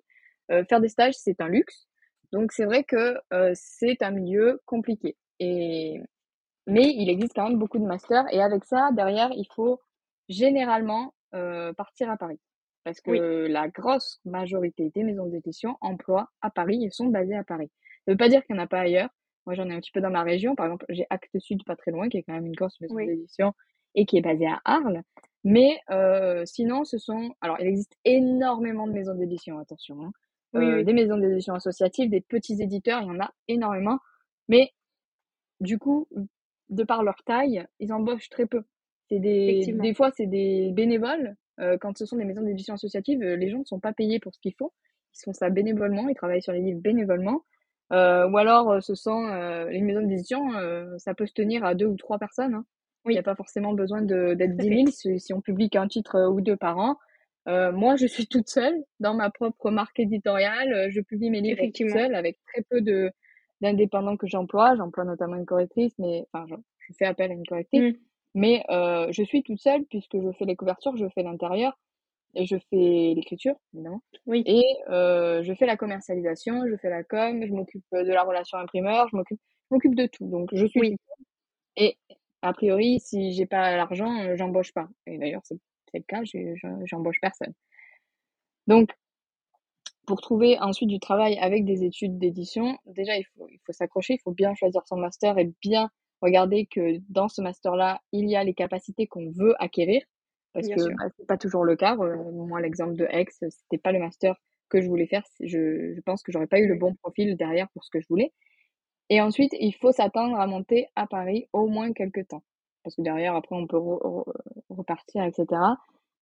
Euh, faire des stages, c'est un luxe. Donc, c'est vrai que euh, c'est un milieu compliqué. Et, mais il existe quand même beaucoup de masters. Et avec ça, derrière, il faut généralement euh, partir à Paris. Parce que la grosse majorité des maisons d'édition emploient à Paris et sont basées à Paris. Ça ne veut pas dire qu'il n'y en a pas ailleurs. Moi, j'en ai un petit peu dans ma région. Par exemple, j'ai Actes Sud pas très loin, qui est quand même une grosse maison d'édition et qui est basée à Arles. Mais euh, sinon, ce sont... Alors, il existe énormément de maisons d'édition, attention. Hein. Euh, des maisons d'édition associatives, des petits éditeurs, il y en a énormément. Mais du coup, de par leur taille, ils embauchent très peu. C'est des, des fois, c'est des bénévoles. Euh, quand ce sont des maisons d'édition associatives, euh, les gens ne sont pas payés pour ce qu'ils font. Ils font ça bénévolement, ils travaillent sur les livres bénévolement. Euh, ou alors, ce sont les maisons d'édition, ça peut se tenir à deux ou trois personnes. Hein. Il n'y a pas forcément besoin d'être 10 000 si, si, on publie un titre ou deux par an. moi, je suis toute seule dans ma propre marque éditoriale. Je publie mes livres toute seule avec très peu de, d'indépendants que j'emploie. J'emploie notamment une correctrice, mais enfin, je, fais appel à une correctrice. Mmh. Mais euh, je suis toute seule puisque je fais les couvertures, je fais l'intérieur et je fais l'écriture, évidemment. Oui. Et euh, je fais la commercialisation, je fais la com, je m'occupe de la relation imprimeur, je m'occupe, m'occupe de tout. Donc je suis. Oui. Et a priori, si j'ai pas l'argent, euh, j'embauche pas. Et d'ailleurs, c'est, c'est le cas, j'embauche personne. Donc pour trouver ensuite du travail avec des études d'édition, déjà, il faut, il faut s'accrocher, il faut bien choisir son master et bien regarder que dans ce master-là, il y a les capacités qu'on veut acquérir. Parce que bah, c'est pas toujours le cas. Euh, moi, l'exemple de X, c'était pas le master que je voulais faire. Je, je pense que j'aurais pas eu le bon profil derrière pour ce que je voulais. Et ensuite, il faut s'attendre à monter à Paris au moins quelques temps. Parce que derrière, après, on peut repartir, etc.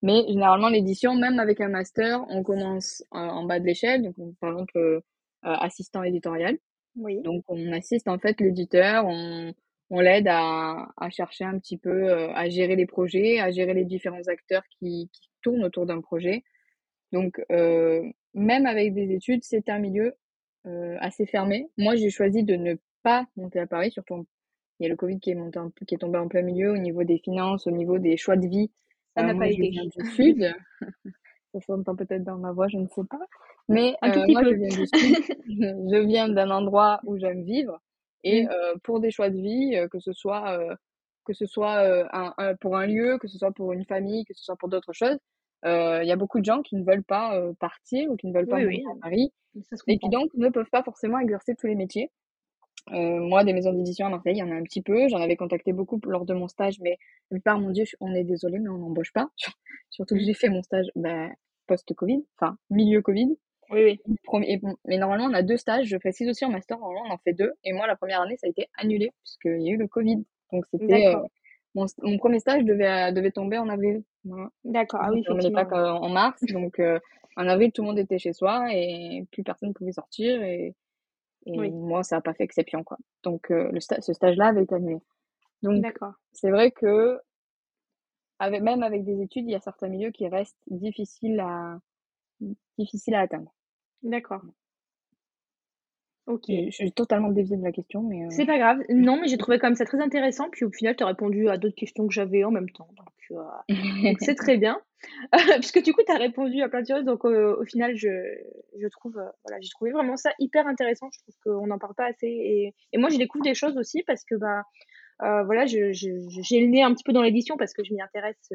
Mais généralement, l'édition, même avec un master, on commence en bas de l'échelle. Donc, par exemple, euh, assistant éditorial. Oui. Donc, on assiste en fait l'éditeur, on, on l'aide à, à, chercher un petit peu, euh, à gérer les projets, à gérer les différents acteurs qui, qui tournent autour d'un projet. Donc, euh, même avec des études, c'est un milieu euh, assez fermé. Moi, j'ai choisi de ne pas monter à Paris, surtout il y a le Covid qui est, monté qui est tombé en plein milieu au niveau des finances, au niveau des choix de vie ça n'a pas été. Je viens du sud. ça s'entend peut-être dans ma voix, je ne sais pas. Mais euh, moi, je viens du sud. je viens d'un endroit où j'aime vivre. Et mmh. pour des choix de vie, que ce soit, que ce soit un, un, pour un lieu, que ce soit pour une famille, que ce soit pour d'autres choses, il y a beaucoup de gens qui ne veulent pas partir ou qui ne veulent pas oui, à Paris et qui donc ne peuvent pas forcément exercer tous les métiers. Euh, moi, des maisons d'édition à Marseille, il y en a un petit peu. J'en avais contacté beaucoup lors de mon stage, mais la plupart m'ont dit on est désolé, mais on n'embauche pas. Surtout que j'ai fait mon stage ben, post-Covid, enfin milieu Covid. Oui, oui. mais normalement, on a deux stages. Je précise aussi en master, normalement, on en fait deux. Et moi, la première année, ça a été annulé puisqu'il y a eu le Covid. Donc, c'était. Euh, mon, mon, premier stage devait, devait tomber en avril. D'accord. Ah oui, effectivement. pas en mars. Donc, euh, en avril, tout le monde était chez soi et plus personne ne pouvait sortir. Et et moi, ça n'a pas fait exception, quoi. Donc, euh, le ce stage-là avait été annulé. Donc, c'est vrai que, avec, même avec des études, il y a certains milieux qui restent difficiles à, difficiles à atteindre. D'accord. Ok. Je suis totalement déviée de la question, mais. Euh, c'est pas grave. Non, mais j'ai trouvé quand même ça très intéressant. Puis au final, tu as répondu à d'autres questions que j'avais en même temps. Donc, c'est très bien. Puisque du coup, tu as répondu à plein de choses. Donc, au final, je, je trouve, voilà, j'ai trouvé vraiment ça hyper intéressant. Je trouve qu'on n'en parle pas assez. Et, et moi, je découvre des choses aussi parce que, bah, voilà, j'ai le nez un petit peu dans l'édition parce que je m'y intéresse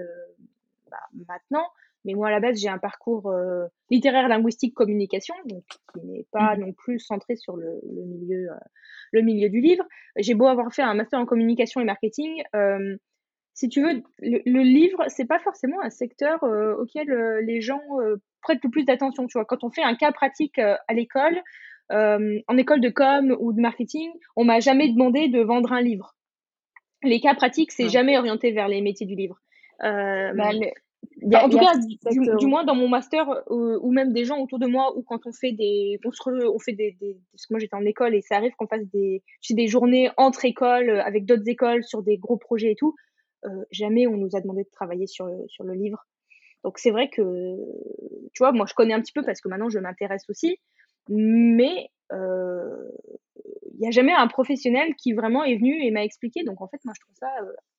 bah, maintenant. Mais moi, à la base, j'ai un parcours euh, littéraire, linguistique, communication, donc qui n'est pas mmh non plus centré sur le, le milieu, euh, le milieu du livre. J'ai beau avoir fait un master en communication et marketing, euh, si tu veux, le, le livre, c'est pas forcément un secteur auquel les gens prêtent le plus d'attention. Tu vois, quand on fait un cas pratique à l'école, en école de com ou de marketing, on m'a jamais demandé de vendre un livre. Les cas pratiques, c'est jamais orienté vers les métiers du livre. Euh, bah, en tout cas, du, moins dans mon master euh, ou même des gens autour de moi ou quand on fait des, on, se on fait des, des, parce que moi j'étais en école et ça arrive qu'on fasse des, des journées entre écoles euh, avec d'autres écoles sur des gros projets et tout. Euh, jamais on nous a demandé de travailler sur le, sur le livre. Donc c'est vrai que, tu vois, moi je connais un petit peu parce que maintenant je m'intéresse aussi, mais il n'y a jamais un professionnel qui vraiment est venu et m'a expliqué. Donc en fait, moi je trouve ça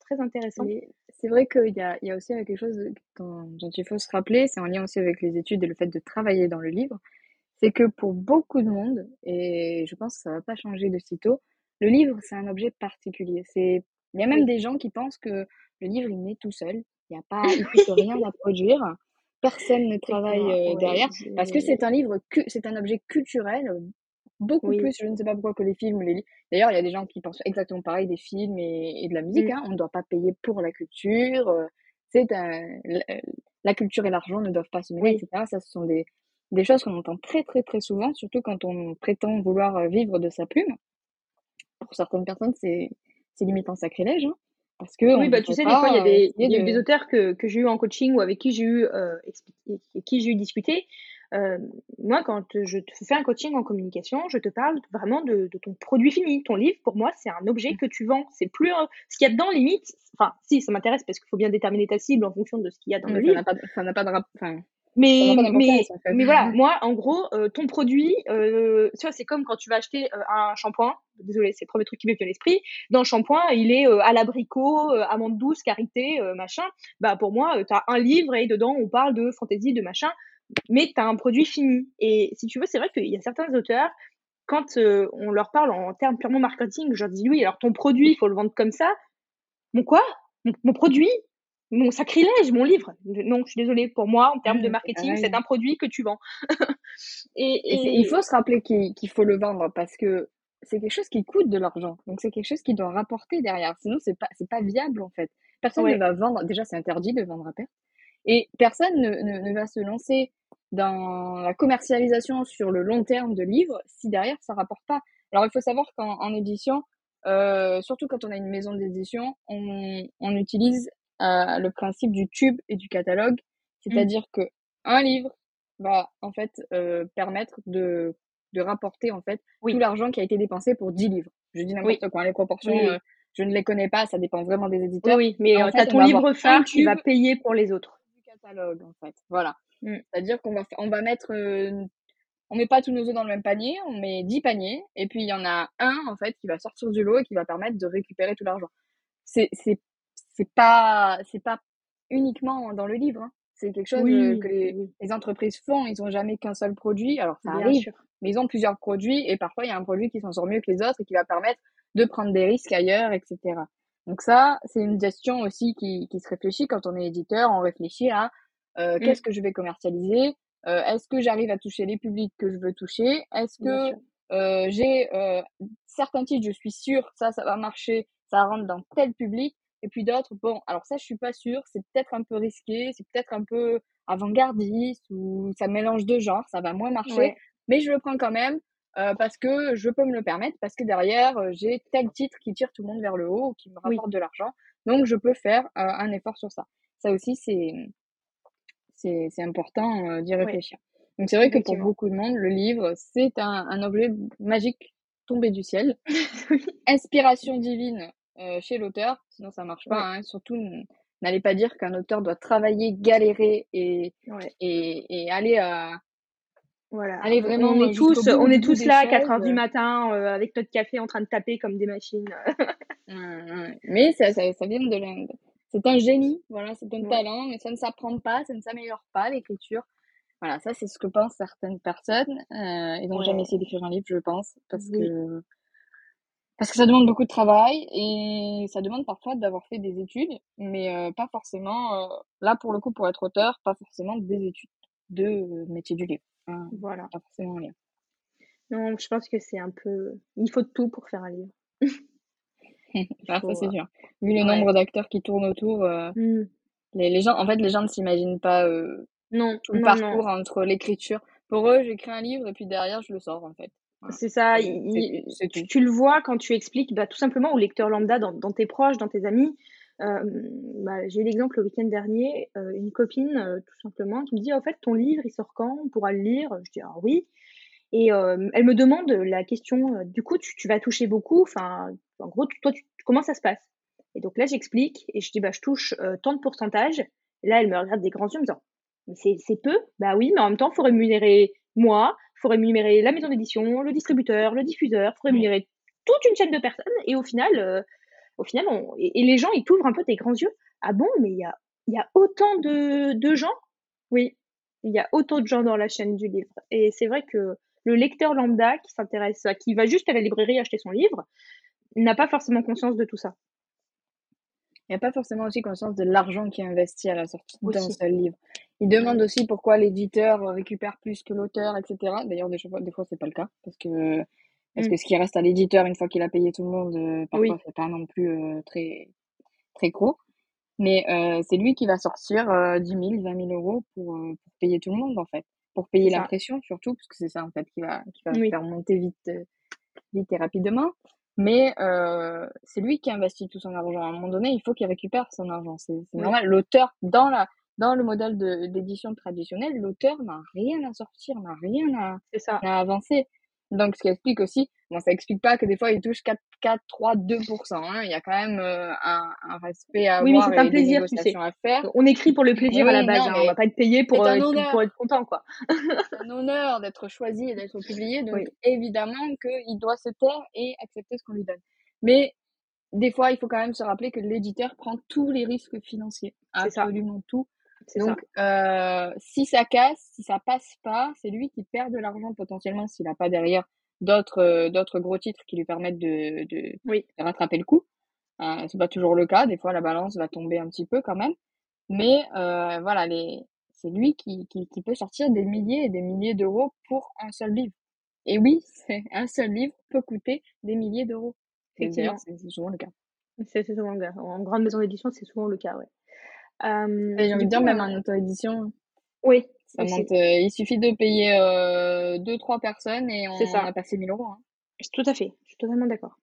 très intéressant. C'est vrai qu'il y a, il y a aussi quelque chose dont, dont il faut se rappeler, c'est en lien aussi avec les études et le fait de travailler dans le livre, c'est que pour beaucoup de monde, et je pense que ça va pas changer de sitôt, le livre, c'est un objet particulier. C'est, il y a même des gens qui pensent que le livre, il naît tout seul. Il n'y a pas, il rien à produire. Personne ne travaille euh, derrière parce que c'est un livre, c'est un objet culturel beaucoup plus, je ne sais pas pourquoi, que les films ou les livres. D'ailleurs, il y a des gens qui pensent exactement pareil des films et, de la musique. Mmh. Hein. On ne doit pas payer pour la culture. Euh, c'est la culture et l'argent ne doivent pas se mêler, etc. Ça, ce sont des, des choses qu'on entend très, très, très souvent, surtout quand on prétend vouloir euh, vivre de sa plume. Pour certaines personnes, c'est limite un sacrilège. Hein, parce que oui, bah, tu sais, des fois, il y a des, y a des auteurs que, que j'ai eu en coaching ou avec qui j'ai eu, euh, qui j'ai eu discuté euh, moi, quand je te fais un coaching en communication, je te parle vraiment de, de ton produit fini. Ton livre, pour moi, c'est un objet que tu vends. C'est plus ce qu'il y a dedans, limite. Enfin, si, ça m'intéresse parce qu'il faut bien déterminer ta cible en fonction de ce qu'il y a dans le livre. ça n'a pas de enfin, mais, mais, mais voilà, moi, en gros, euh, ton produit, euh, tu vois, c'est comme quand tu vas acheter euh, un shampoing. Désolé, c'est le premier truc qui m'est venu à l'esprit. Dans le shampoing, il est à l'abricot, amande douce, karité, machin. Bah, pour moi, tu as un livre et dedans, on parle de fantaisie, de machin mais tu as un produit fini. Et si tu veux, c'est vrai qu'il y a certains auteurs, quand euh, on leur parle en termes purement marketing, je leur dis oui, alors ton produit, il faut le vendre comme ça. Mon quoi? Mon, produit? Mon sacrilège, mon livre? Non, je suis désolée, pour moi, en termes de marketing, c'est un produit que tu vends. et, il faut se rappeler qu'il faut le vendre parce que c'est quelque chose qui coûte de l'argent. Donc c'est quelque chose qui doit rapporter derrière. Sinon, c'est pas, pas viable en fait. Personne ne va vendre. Déjà, c'est interdit de vendre à perte. Et personne ne, ne, va se lancer dans la commercialisation sur le long terme de livres si derrière ça rapporte pas. Alors il faut savoir qu'en édition, euh, surtout quand on a une maison d'édition, on, on, utilise euh, le principe du tube et du catalogue, c'est-à-dire mmh. que un livre va en fait euh, permettre de, de rapporter en fait tout l'argent qui a été dépensé pour 10 livres. Je dis n'importe quoi, les proportions, euh, je ne les connais pas, ça dépend vraiment des éditeurs. Oui, mais tu as ton livre phare, tu vas payer pour les autres. Du catalogue en fait, voilà. Mmh. C'est-à-dire qu'on va, on va mettre, euh, on met pas tous nos œufs dans le même panier, on met 10 paniers, et puis il y en a un, en fait, qui va sortir du lot et qui va permettre de récupérer tout l'argent. C'est, c'est, c'est pas, c'est pas uniquement dans le livre, hein. C'est quelque chose euh, que les, entreprises font. Ils ont jamais qu'un seul produit. Alors, ça arrive, mais ils ont plusieurs produits et parfois, il y a un produit qui s'en sort mieux que les autres et qui va permettre de prendre des risques ailleurs, etc. Donc ça, c'est une gestion aussi qui, qui se réfléchit quand on est éditeur. On réfléchit à euh, mmh. Qu'est-ce que je vais commercialiser? Euh, Est-ce que j'arrive à toucher les publics que je veux toucher? Est-ce que euh, j'ai certains titres, je suis sûre, ça, ça va marcher, ça rentre dans tel public. Et puis d'autres, bon, alors ça, je suis pas sûre, c'est peut-être un peu risqué, c'est peut-être un peu avant-gardiste ou ça mélange de genres, ça va moins marcher, mais je le prends quand même euh, parce que je peux me le permettre, parce que derrière, j'ai tel titre qui tire tout le monde vers le haut qui me rapporte de l'argent, donc je peux faire un effort sur ça. Ça aussi, c'est c'est important euh, d'y réfléchir. Donc c'est vrai que pour beaucoup de monde, le livre, c'est un, un, objet magique tombé du ciel. Inspiration divine euh, chez l'auteur, sinon ça marche pas. Hein. Surtout, n'allez pas dire qu'un auteur doit travailler, galérer et, et, et, aller à... Voilà. Allez, vraiment, on est tous, on est tous là à 4 heures du matin euh, avec notre café en train de taper comme des machines. Mais ça, ça, ça vient de c'est un génie, voilà, c'est un talent, mais ça ne s'apprend pas, ça ne s'améliore pas, l'écriture. Voilà, ça, c'est ce que pensent certaines personnes. Euh, ils n'ont jamais essayé d'écrire un livre, je pense, parce que parce que ça demande beaucoup de travail et ça demande parfois d'avoir fait des études, mais euh, pas forcément, euh, là pour le coup, pour être auteur, pas forcément des études de métier du livre. Hein, voilà. Pas forcément un livre. Non, je pense que c'est un peu. Il faut tout pour faire un livre. ah, ça, c'est sûr. Vu le nombre d'acteurs qui tournent autour, euh, mmh. les, les, gens, en fait, les gens ne s'imaginent pas non, tout le parcours entre l'écriture. Pour eux, j'écris un livre et puis derrière, je le sors, en fait. C'est ça, tu, le vois quand tu expliques bah, tout simplement au lecteur lambda, dans, tes proches, dans tes amis. Euh, bah, j'ai eu l'exemple le week-end dernier, euh, une copine, euh, tout simplement, qui me dit, en fait, ton livre, il sort quand? On pourra le lire? Je dis, ah oui. Et elle me demande la question, du coup, tu, vas toucher beaucoup, enfin, en gros, toi, tu, comment ça se passe? Et donc là, j'explique, et je dis, bah, je touche tant de pourcentage. Et là, elle me regarde des grands yeux en me disant, mais c'est peu? Bah oui, mais en même temps, il faut rémunérer moi, faut rémunérer la maison d'édition, le distributeur, le diffuseur, faut rémunérer toute une chaîne de personnes. Et au final, euh, au final et, les gens, ils t'ouvrent un peu tes grands yeux. Ah bon, mais il y a, y a autant de, de gens? Oui, il y a autant de gens dans la chaîne du livre. Et c'est vrai que le lecteur lambda qui s'intéresse, qui va juste à la librairie acheter son livre, n'a pas forcément conscience de tout ça. Il n'y a pas forcément aussi conscience de l'argent qui est investi à la sortie d'un seul livre. Il demande aussi pourquoi l'éditeur récupère plus que l'auteur, etc. D'ailleurs, des fois, des fois c'est pas le cas parce que parce que mm. ce qui reste à l'éditeur une fois qu'il a payé tout le monde, euh, parfois c'est pas non plus euh, très très court. Mais euh, c'est lui qui va sortir 10 000, 20 000 euros pour, pour payer tout le monde en fait, pour payer l'impression surtout parce que c'est ça en fait qui va qui va faire monter vite vite et rapidement. Mais c'est lui qui investit tout son argent. À un moment donné, il faut qu'il récupère son argent. C'est normal. L'auteur dans la dans le modèle d'édition traditionnel, l'auteur n'a rien à sortir, n'a rien à, à avancer. Donc, ce qui explique aussi, bon, ça explique pas que des fois, il touche 4, 4 3, 2%. Hein. Il y a quand même euh, un, un, respect à oui, avoir. Oui, mais c'est un plaisir, tu sais. À faire. On écrit pour le plaisir à la base. hein. On va pas être payé pour, euh, pour être content, quoi. c'est un honneur d'être choisi et d'être publié. Donc, évidemment qu'il doit se taire et accepter ce qu'on lui donne. Mais des fois, il faut quand même se rappeler que l'éditeur prend tous les risques financiers. Absolument tout. Donc, euh, si ça casse, si ça passe pas, c'est lui qui perd de l'argent potentiellement s'il n'a pas derrière d'autres euh, d'autres gros titres qui lui permettent de, de, oui. rattraper le coup. Euh, c'est pas toujours le cas. Des fois, la balance va tomber un petit peu quand même. Mais euh, voilà, les... c'est lui qui, qui, qui, peut sortir des milliers et des milliers d'euros pour un seul livre. Et oui, un seul livre peut coûter des milliers d'euros. C'est souvent le cas. C'est souvent le cas. En grande maison d'édition, c'est souvent le cas, ouais. Euh, J'ai envie de dire, même en auto-édition. Oui. Ça monte, euh, il suffit de payer euh, deux, trois personnes et on, ça. a passé 1000 euros. Hein. Tout à fait, je suis totalement d'accord.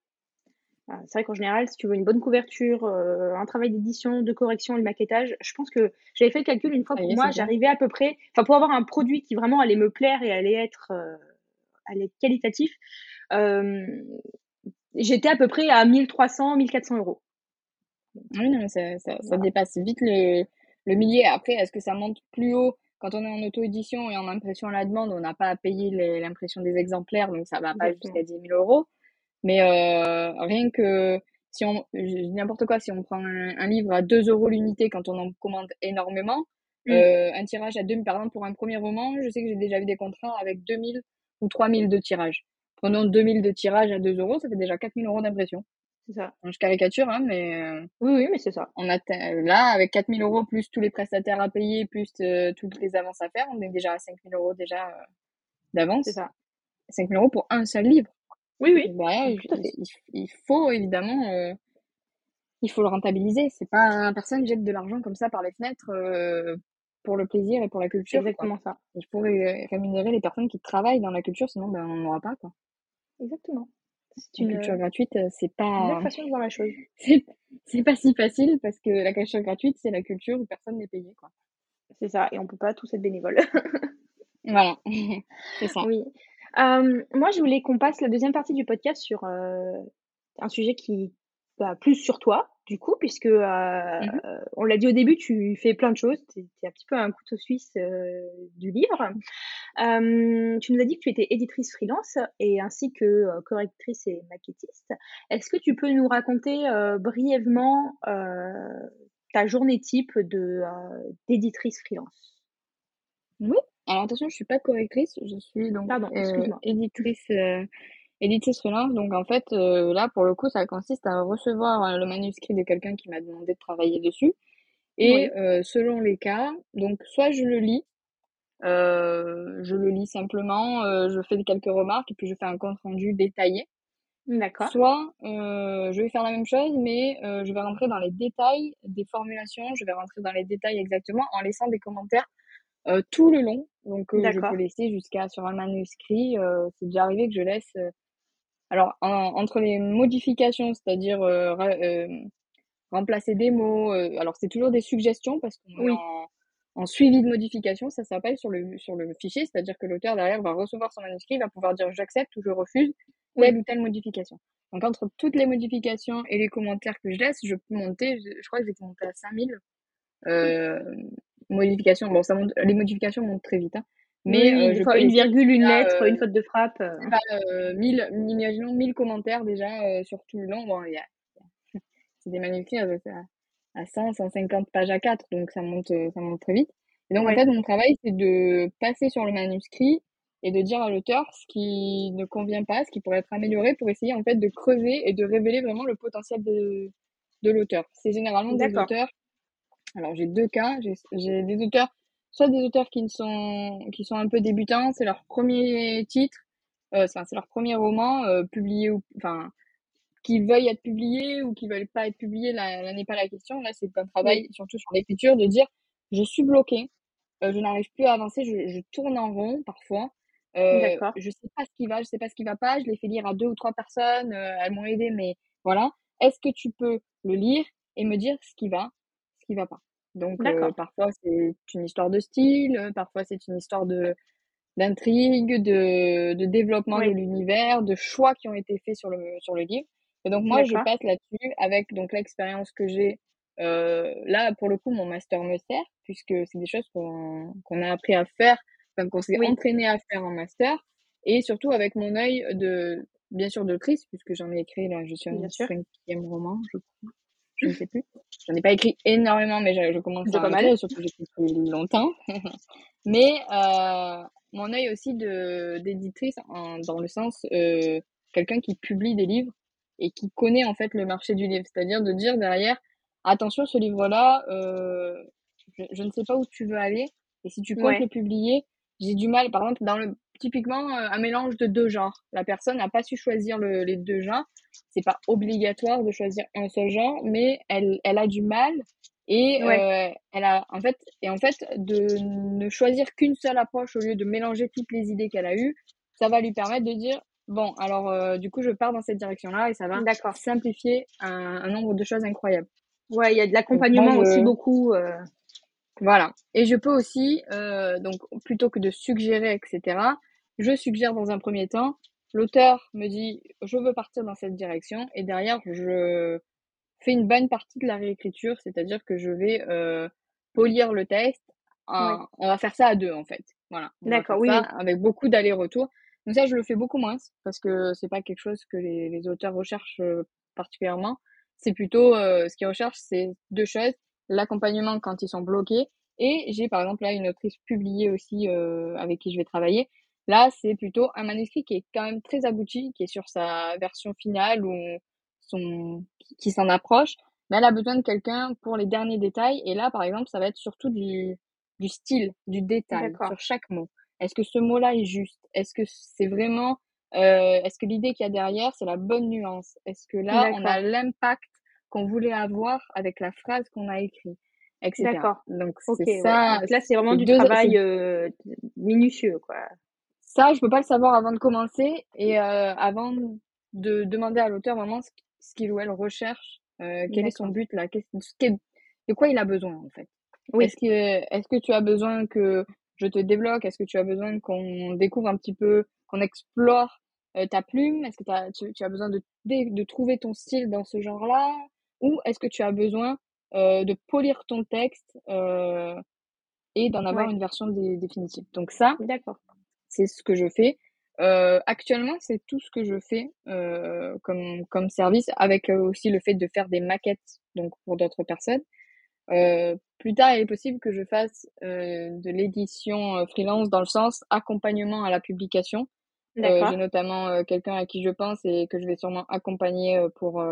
C'est vrai qu'en général, si tu veux une bonne couverture, euh, un travail d'édition, de correction et de maquettage, je pense que j'avais fait le calcul une fois pour moi, j'arrivais à peu près, enfin pour avoir un produit qui vraiment allait me plaire et allait être, allait être qualitatif, j'étais à peu près à 1300, 1400 euros. Oui, non, mais ça, ça, ça dépasse vite le, le millier. Après, est-ce que ça monte plus haut quand on est en auto-édition et en impression à la demande, on n'a pas à payer l'impression des exemplaires, donc ça va pas jusqu'à 10 000 euros. Mais euh, rien que si on, n'importe quoi, si on prend un, livre à 2 euros l'unité quand on en commande énormément, mmh. euh, un tirage à 2000, par exemple, pour un premier roman, je sais que j'ai déjà vu des contrats avec 2000 ou 3000 de tirage. Prenons 2000 de tirage à 2 euros, ça fait déjà 4000 euros d'impression. C'est ça. je caricature, hein, mais. Euh, oui, oui, mais c'est ça. On a là, avec 4000 euros, plus tous les prestataires à payer, plus euh, toutes les avances à faire, on est déjà à 5000 euros déjà euh, d'avance. C'est ça. 5000 euros pour un seul livre. Oui, oui. il, faut évidemment. il faut le rentabiliser. C'est pas personne jette de l'argent comme ça par les fenêtres pour le plaisir et pour la culture. Exactement ça. Il faut rémunérer les personnes qui travaillent dans la culture, sinon ben, on n'aura pas. Quoi. Exactement. C'est une culture gratuite, euh, c'est pas. Une façon de voir la chose. C'est pas si facile parce que la culture gratuite, c'est la culture où personne n'est payé, quoi. C'est ça, et on peut pas tous être bénévoles. voilà, c'est ça. Oui. Euh, moi, je voulais qu'on passe la deuxième partie du podcast sur euh, un sujet qui va plus sur toi, du coup, puisque euh, mmh on l'a dit au début, tu fais plein de choses, tu es, un petit peu un couteau suisse euh, du livre. Euh, tu nous as dit que tu étais éditrice freelance et ainsi que correctrice et maquettiste. Est-ce que tu peux nous raconter brièvement ta journée type de d'éditrice freelance? Oui. Alors attention, je suis pas correctrice, je suis donc éditrice éditrice freelance. Donc en fait, là pour le coup, ça consiste à recevoir le manuscrit de quelqu'un qui m'a demandé de travailler dessus. Et selon les cas, donc soit je le lis, je le lis simplement, je fais quelques remarques et puis je fais un compte rendu détaillé. D'accord. Soit euh, je vais faire la même chose, mais euh, je vais rentrer dans les détails des formulations, je vais rentrer dans les détails exactement en laissant des commentaires euh, tout le long. Donc je peux laisser jusqu'à sur un manuscrit. c'est déjà arrivé que je laisse. Alors entre les modifications, c'est-à-dire remplacer des mots. alors c'est toujours des suggestions parce qu'on est en, en, suivi de modification, ça s'appelle sur le sur le fichier, c'est-à-dire que l'auteur derrière va recevoir son manuscrit, va pouvoir dire j'accepte ou je refuse telle ou telle modification. Donc, entre toutes les modifications et les commentaires que je laisse, je peux monter, je, crois que j'ai monté à 5000 euh, modifications. Bon, ça monte, les modifications montent très vite, hein. Mais euh, je une virgule, une lettre, une faute de frappe. Euh. Pas, 1000, imaginons 1000 commentaires déjà sur tout le long. Bon, y a, c'est des manuscrits à, à 100, 150 pages à 4, donc ça monte, ça monte très vite. Et donc, en fait, mon travail, c'est de passer sur le manuscrit et de dire à l'auteur ce qui ne convient pas, ce qui pourrait être amélioré pour essayer en fait de creuser et de révéler vraiment le potentiel de, de l'auteur. C'est généralement des auteurs. Alors j'ai deux cas, j'ai des auteurs, soit des auteurs qui sont qui sont un peu débutants, c'est leur premier titre, euh, c'est leur premier roman euh, publié ou enfin qui veuillent être publiés ou qui veulent pas être publiés, là, n'est pas la question. Là c'est un travail surtout sur l'écriture de dire je suis bloqué, euh, je n'arrive plus à avancer, je, je tourne en rond parfois. Euh, je sais pas ce qui va, je sais pas ce qui va pas. Je l'ai fait lire à deux ou trois personnes. Euh, elles m'ont aidé, mais voilà. Est-ce que tu peux le lire et me dire ce qui va, ce qui va pas? Donc euh, parfois c'est une histoire de style, parfois c'est une histoire de d'intrigue, de, de développement de l'univers, de choix qui ont été faits sur le sur le livre. Et donc moi je passe là-dessus avec donc l'expérience que j'ai. là pour le coup mon master me sert puisque c'est des choses qu'on qu'on a appris à faire qu'on s'est entraîné à faire en master, et surtout avec mon œil de, bien sûr, d'autrice, puisque j'en ai écrit, là, je suis un cinquième roman, je crois. Je ne sais plus. J'en ai pas écrit énormément, mais je, je commence à mal, surtout que j'écris depuis longtemps. mais euh, mon œil aussi de d'éditrice, dans le sens euh, quelqu'un qui publie des livres et qui connaît en fait le marché du livre, c'est-à-dire de dire derrière, attention, ce livre-là, euh, je, ne sais pas où tu veux aller, et si tu comptes le publier, j'ai du mal, par exemple, dans le, typiquement, euh, un mélange de deux genres. La personne n'a pas su choisir le, les deux genres. C'est pas obligatoire de choisir un seul genre, mais elle, elle a du mal et euh, elle a, en fait, et en fait, de ne choisir qu'une seule approche au lieu de mélanger toutes les idées qu'elle a eues, ça va lui permettre de dire, bon, alors, euh, du coup, je pars dans cette direction-là et ça va simplifier un, un, nombre de choses incroyables. Ouais, il y a de l'accompagnement aussi beaucoup. Voilà. Et je peux aussi, euh, donc plutôt que de suggérer, etc., je suggère dans un premier temps, l'auteur me dit je veux partir dans cette direction, et derrière je fais une bonne partie de la réécriture, c'est-à-dire que je vais euh, polir le texte. On va faire ça à deux en fait. Voilà. D'accord, oui. Avec beaucoup d'aller-retour. Donc ça, je le fais beaucoup moins parce que c'est pas quelque chose que les, les auteurs recherchent euh, particulièrement. C'est plutôt euh, ce qu'ils recherchent, c'est deux choses l'accompagnement quand ils sont bloqués. Et j'ai par exemple là une autrice publiée aussi euh, avec qui je vais travailler. Là, c'est plutôt un manuscrit qui est quand même très abouti, qui est sur sa version finale ou son qui s'en approche, mais elle a besoin de quelqu'un pour les derniers détails. Et là, par exemple, ça va être surtout du, du style, du détail sur chaque mot. Est-ce que ce mot-là est juste? Est-ce que c'est vraiment euh, Est-ce que l'idée qu'il y a derrière, c'est la bonne nuance? Est-ce que là, on a l'impact qu'on voulait avoir avec la phrase qu'on a écrite. D'accord. Donc c'est ça. là, c'est vraiment du travail euh, minutieux, quoi. Ça, je peux pas le savoir avant de commencer et euh, avant de demander à l'auteur vraiment ce qu'il ou elle recherche, euh, quel est son but là, de quoi il a besoin en fait. Oui. Est-ce que est-ce que tu as besoin que je te débloque? Est-ce que tu as besoin qu'on découvre un petit peu, qu'on explore ta plume? Est-ce que tu, tu, as besoin de, de, trouver ton style dans ce genre-là? Ou est-ce que tu as besoin euh, de polir ton texte euh, et d'en avoir une version définitive? Donc ça, d'accord, c'est ce que je fais. Euh, actuellement, c'est tout ce que je fais comme comme service, avec aussi le fait de faire des maquettes donc pour d'autres personnes. plus tard, il est possible que je fasse de l'édition freelance dans le sens accompagnement à la publication. j'ai notamment quelqu'un à qui je pense et que je vais sûrement accompagner pour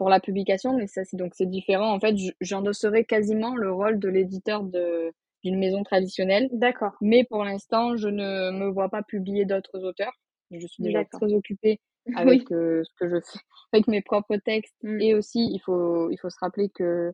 pour la publication, mais ça c'est donc c'est différent. En fait, j'endosserai quasiment le rôle de l'éditeur de d'une maison traditionnelle. D'accord. Mais pour l'instant, je ne me vois pas publier d'autres auteurs. Je suis déjà très occupée avec euh, ce que je fais, avec mes propres textes. Mm. Et aussi, il faut, il faut se rappeler que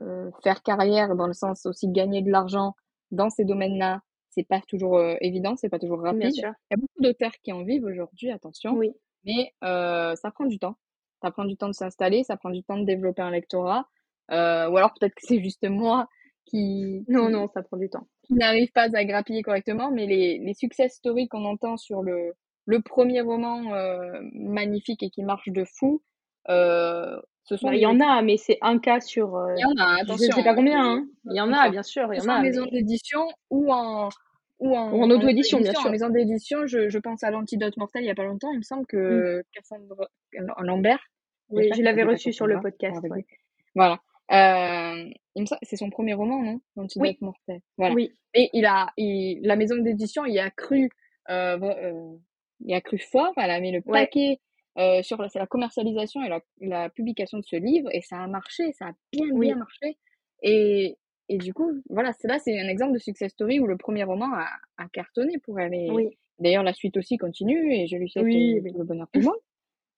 euh, faire carrière, dans le sens aussi gagner de l'argent dans ces domaines-là, c'est pas toujours euh, évident, c'est pas toujours rapide. Il y a beaucoup d'auteurs qui en vivent aujourd'hui, attention. Oui. Mais ça prend du temps. Ça prend du temps de s'installer, ça prend du temps de développer un lectorat. ou alors peut-être que c'est juste moi qui, non, non, ça prend du temps. Qui n'arrivent pas à grappiller correctement, mais les, les success stories qu'on entend sur le, le premier roman euh, magnifique et qui marche de fou, euh, ce sont. Bah, il y en a, mais c'est un cas sur. Euh, il y en a, attention. Je ne sais pas combien, hein. Il y en a, bien sûr. Il y en a. En maison d'édition ou en. Ou en, en auto-édition, bien sûr. En maison d'édition, je, je, pense à l'antidote mortel il n'y a pas longtemps. Il me semble que mm. Cassandra Lambert. Oui, je l'avais reçu sur le podcast. Voilà. Euh, c'est son premier roman, non? Oui. mortel. Voilà. Oui. Et il a, il, la maison d'édition, il a cru, euh, euh, il a cru fort. Elle a mis le paquet euh, sur la, la commercialisation et la, la, publication de ce livre, et ça a marché, ça a bien bien marché. Et, et du coup, voilà, c'est là, c'est un exemple de success story où le premier roman a, a cartonné pour elle. Oui. D'ailleurs, la suite aussi continue, et je lui souhaite oui, le bonheur pour moi.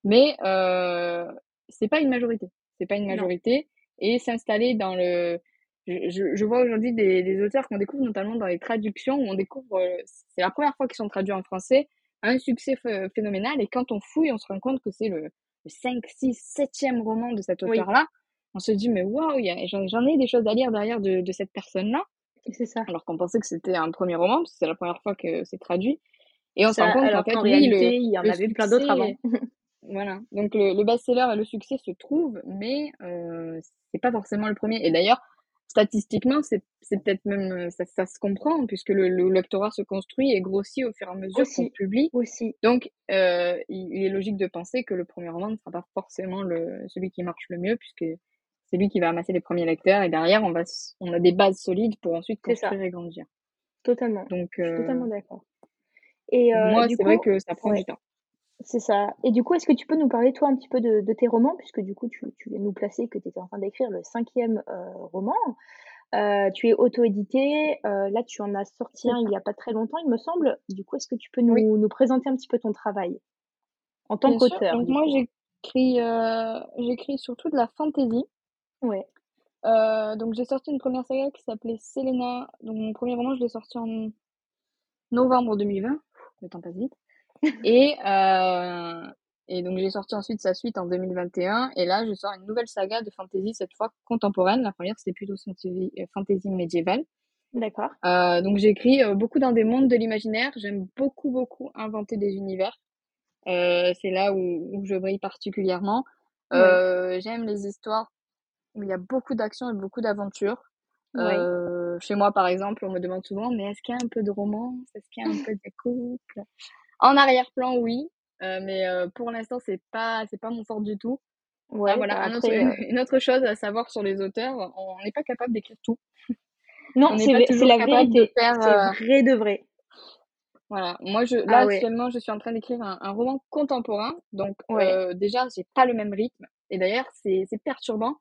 Mais euh, c'est pas une majorité. C'est pas une majorité et s'installer dans le je, je vois aujourd'hui des, des, auteurs qu'on découvre notamment dans les traductions où on découvre euh, c'est la première fois qu'ils sont traduits en français un succès phénoménal et quand on fouille on se rend compte que c'est le, 5 6 7e roman de cet auteur là on se dit mais waouh j'en ai des choses à lire derrière de, de cette personne là c'est ça. Alors qu'on pensait que c'était un premier roman parce que c'est la première fois que c'est traduit. Et on se rend compte qu'en fait oui, réalité, il y en avait plein d'autres avant voilà donc le, le best-seller et le succès se trouvent mais euh, c'est pas forcément le premier. Et d'ailleurs, statistiquement, c'est peut-être même euh, ça, ça, se comprend puisque le, le, lectorat se construit et grossit au fur et à mesure qu'on publie. Aussi. Donc, euh, il, est logique de penser que le premier roman ne sera pas forcément le, celui qui marche le mieux puisque c'est lui qui va amasser les premiers lecteurs et derrière on va on a des bases solides pour ensuite construire et grandir. Totalement. Donc, Je suis totalement euh, d'accord. Et euh, moi, c'est vrai que ça prend du temps. C'est ça. Et du coup, est-ce que tu peux nous parler, toi, un petit peu de, de tes romans, puisque du coup, tu, tu viens nous placer que tu étais en train d'écrire le cinquième euh, roman. Euh, tu es auto-édité. Euh, là, tu en as sorti un il n'y a pas très longtemps, il me semble. Du coup, est-ce que tu peux nous, nous présenter un petit peu ton travail en tant qu'auteur? Donc, moi, j'écris, j'écris surtout de la fantasy. Ouais. Donc, j'ai sorti une première saga qui s'appelait Selena. Donc, mon premier roman, je l'ai sorti en novembre 2020. Le temps passe vite. Et, euh, et donc j'ai sorti ensuite sa suite en 2021. Et là, je sors une nouvelle saga de fantasy, cette fois contemporaine. La première, c'était plutôt fantasy, euh, fantasy médiévale. D'accord. Euh, donc j'écris euh, beaucoup dans des mondes de l'imaginaire. J'aime beaucoup, beaucoup inventer des univers. Euh, c'est là où, où, je brille particulièrement. Euh, J'aime les histoires où il y a beaucoup d'action et beaucoup d'aventure. Euh, chez moi, par exemple, on me demande souvent, mais est-ce qu'il y a un peu de romance? Est-ce qu'il y a un peu de couple? En arrière-plan, oui, euh, mais euh, pour l'instant, c'est pas c'est pas mon fort du tout. Ouais, voilà, bah, euh une autre chose à savoir sur les auteurs, on n'est pas capable d'écrire tout. Non, c'est la vérité. C'est vrai de vrai. Voilà, moi je là ah actuellement je suis en train d'écrire un, un, roman contemporain, donc euh, déjà j'ai pas le même rythme et d'ailleurs c'est perturbant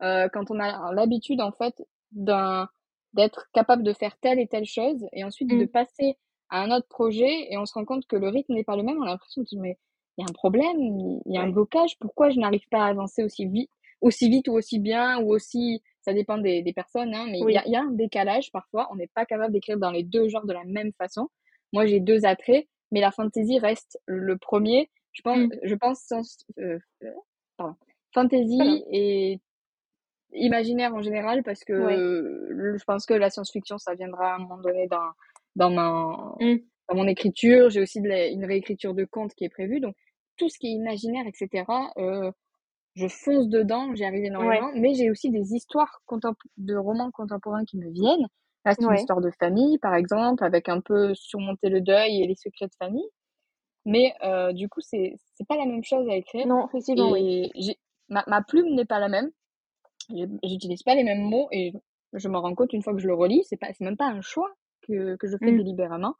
quand on a l'habitude en fait d'un d'être capable de faire telle et telle chose et ensuite de mmh. passer à un autre projet et on se rend compte que le rythme n'est pas le même, on a l'impression de mais il y a un problème, il y a un blocage, pourquoi je n'arrive pas à avancer aussi vite, aussi vite ou aussi bien ou aussi, ça dépend des, des personnes, hein, mais il y, a, y, a, un décalage parfois, on n'est pas capable d'écrire dans les deux genres de la même façon. Moi j'ai deux attraits, mais la fantasy reste le premier. Je pense, mmh. je pense euh, euh, pardon, fantasy et imaginaire en général parce que je pense que la science-fiction ça viendra à un moment donné dans dans, ma, mmh. dans mon écriture. J'ai aussi de une réécriture de contes qui est prévue. Donc, tout ce qui est imaginaire, etc., euh, je fonce dedans, j'y arrive énormément. Mais j'ai aussi des histoires de romans contemporains qui me viennent. Là, c'est une histoire de famille, par exemple, avec un peu surmonter le deuil et les secrets de famille. Mais euh, du coup, c'est c'est pas la même chose à écrire. Non, effectivement, et Ma, ma plume n'est pas la même. j'utilise pas les mêmes mots et je me rends compte une fois que je le relis, c'est pas, c'est même pas un choix que, que je fais Mmh. délibérément.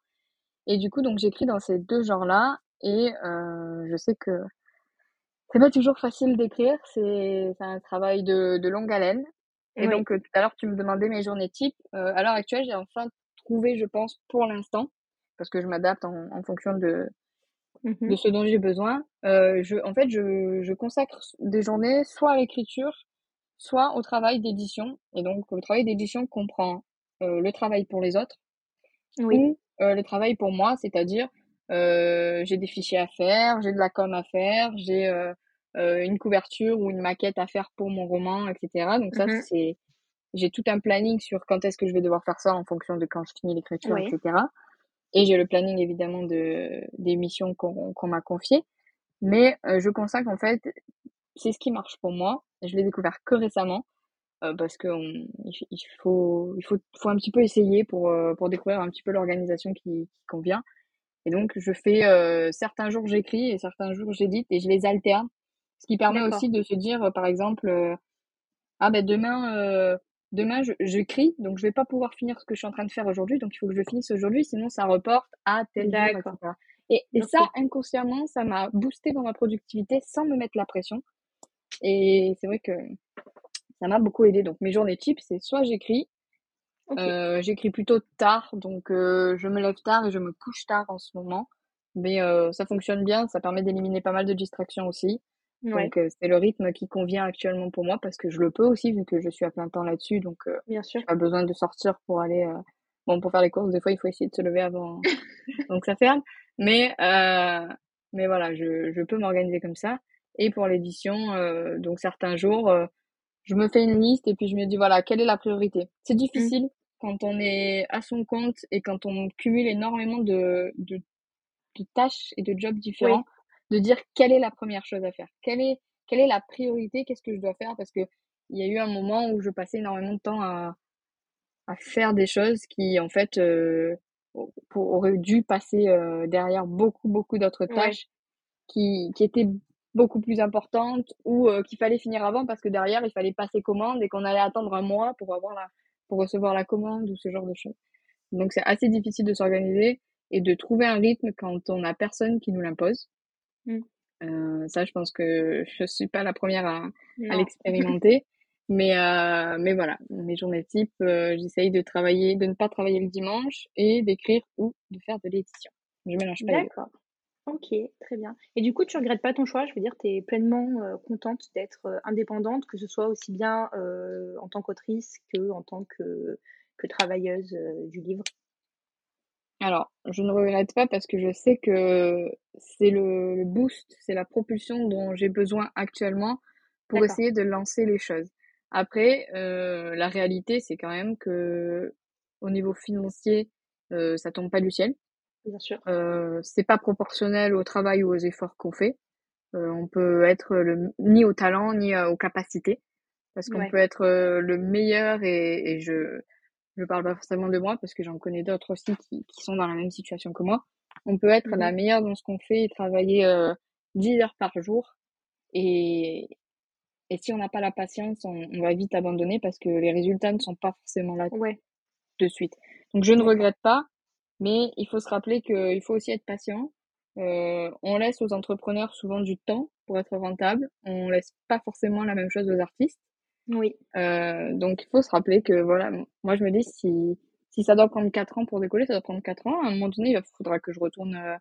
Et du coup, donc j'écris dans ces deux genres-là et euh, je sais que c'est pas toujours facile d'écrire, c'est un travail de, de longue haleine. Et Oui. donc, euh, tout à l'heure, tu me demandais mes journées types. Euh, à l'heure actuelle, j'ai enfin trouvé, je pense, pour l'instant, parce que je m'adapte en, en fonction de, Mmh de ce dont j'ai besoin. Euh, je, en fait, je, je consacre des journées soit à l'écriture, soit au travail d'édition. Et donc, le travail d'édition comprend euh, le travail pour les autres Oui. ou euh, le travail pour moi, c'est-à-dire euh, j'ai des fichiers à faire, j'ai de la com à faire, j'ai euh, euh, une couverture ou une maquette à faire pour mon roman, etc. Donc ça, Mmh c'est j'ai tout un planning sur quand est-ce que je vais devoir faire ça en fonction de quand je finis l'écriture, Oui. etc. Et j'ai le planning évidemment de des missions qu'on m'a confiées. Mais euh, je consacre en fait, c'est ce qui marche pour moi. Je l'ai découvert que récemment parce que on- il, faut il faut faut un petit peu essayer pour euh, pour découvrir un petit peu l'organisation qui, qui convient. Et donc je fais euh, certains jours j'écris et certains jours j'édite et je les alterne, ce qui permet aussi de se dire euh, par exemple euh, ah ben demain euh, demain je j'écris donc je vais pas pouvoir finir ce que je suis en train de faire aujourd'hui donc il faut que je finisse aujourd'hui sinon ça reporte à tel jour etc. Et, et ça inconsciemment ça m'a boosté dans ma productivité sans me mettre la pression. Et c'est vrai que ça m'a beaucoup aidé donc mes journées types c'est soit j'écris euh, j'écris plutôt tard, donc euh, je me lève tard et je me couche tard en ce moment. Mais euh, ça fonctionne bien, ça permet d'éliminer pas mal de distractions aussi. Ouais, Donc euh, c'est le rythme qui convient actuellement pour moi parce que je le peux aussi vu que je suis à plein temps là-dessus. Donc euh, bien sûr. pas besoin de sortir pour aller... euh, Bon, pour faire les courses, des fois il faut essayer de se lever avant donc ça ferme. Mais, euh, mais voilà, je, je peux m'organiser comme ça. Et pour l'édition, euh, donc certains jours, euh, je me fais une liste et puis je me dis voilà, quelle est la priorité? C'est Mmh. difficile quand on est à son compte et quand on cumule énormément de, de, de tâches et de jobs Oui. différents, de dire quelle est la première chose à faire. Quelle est, quelle est la priorité, qu'est-ce que je dois faire? Parce que il y a eu un moment où je passais énormément de temps à, à faire des choses qui en fait euh, pour- dû passer euh, derrière beaucoup beaucoup d'autres Ouais. tâches qui, qui étaient beaucoup plus importantes ou euh, qu'il fallait finir avant parce que derrière il fallait passer commande et qu'on allait attendre un mois pour avoir la pour recevoir la commande ou ce genre de choses. Donc c'est assez difficile de s'organiser et de trouver un rythme quand on a personne qui nous l'impose. Mm. Euh, ça, je pense que je suis pas la première à, l'expérimenter. Mais, euh, mais voilà, mes journées type, j'essaye de travailler, de ne pas travailler le dimanche et d'écrire ou de faire de l'édition. Je mélange pas. D'accord. Ok, très bien. Et du coup, tu regrettes pas ton choix? Je veux dire, tu es pleinement euh, contente d'être euh, indépendante, que ce soit aussi bien euh, en tant qu'autrice que en tant que, que travailleuse euh, du livre? Alors, je ne regrette pas parce que je sais que c'est le, le boost, c'est la propulsion dont j'ai besoin actuellement pour D'accord. essayer de lancer les choses. Après, euh, la réalité, c'est quand même que au niveau financier, euh, ça tombe pas du ciel. Bien sûr. Euh, c'est pas proportionnel au travail ou aux efforts qu'on fait. Euh, on peut être le, ni au talent ni euh, aux capacités parce qu'on Ouais. peut être euh, le meilleur et, et je je parle pas forcément de moi parce que j'en connais d'autres aussi qui, qui sont dans la même situation que moi. On peut être la Mhm. meilleure dans ce qu'on fait et travailler euh, 10 heures par jour et et si on n'a pas la patience, on, on va vite abandonner parce que les résultats ne sont pas forcément là Ouais, de suite. Donc je ne regrette pas, mais il faut se rappeler qu'il faut aussi être patient. Euh, on laisse aux entrepreneurs souvent du temps pour être rentable. On laisse pas forcément la même chose aux artistes. Oui, Euh, donc il faut se rappeler que voilà, moi je me dis si si ça doit prendre quatre ans pour décoller, ça doit prendre quatre ans. À un moment donné, il faudra que je retourne. Euh,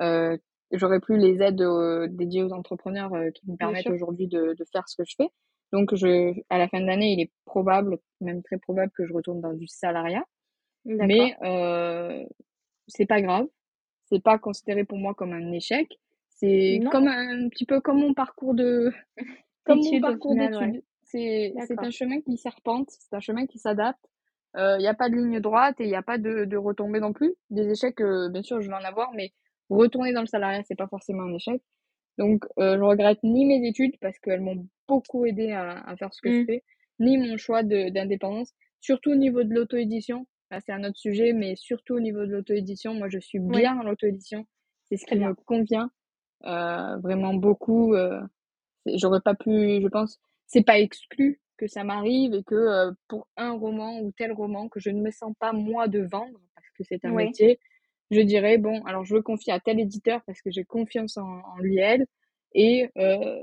euh, J'aurai plus les aides euh, dédiées aux entrepreneurs euh, qui me permettent aujourd'hui de, de faire ce que je fais. Donc je, à la fin de l'année, il est probable, même très probable, que je retourne dans du salariat. D'accord. Mais euh, c'est pas grave. C'est pas considéré pour moi comme un échec. C'est Non, comme un, petit peu comme mon parcours de comme mon au parcours final, ouais. d'études. C'est c'est D'accord. un chemin qui serpente, c'est un chemin qui s'adapte. Il n'y a pas de ligne droite et il n'y a pas de, de retombées non plus. Des échecs, euh, bien sûr, je vais en avoir, mais retourner dans le salariat, c'est pas forcément un échec. Donc, euh, je regrette ni mes études parce qu'elles m'ont beaucoup aidé à, à faire ce que je Mm. fais, ni mon choix de d'indépendance, surtout au niveau de l'auto-édition. Là, c'est un autre sujet, mais surtout au niveau de l'auto-édition, moi, je suis bien en auto-édition. C'est ce qui bien. me convient euh, vraiment beaucoup. Euh, j'aurais pas pu, je pense, c'est pas exclu que ça m'arrive et que euh, pour un roman ou tel roman que je ne me sens pas moi de vendre parce que c'est un métier, je dirais bon, alors je le confie à tel éditeur parce que j'ai confiance en, en lui elle et euh,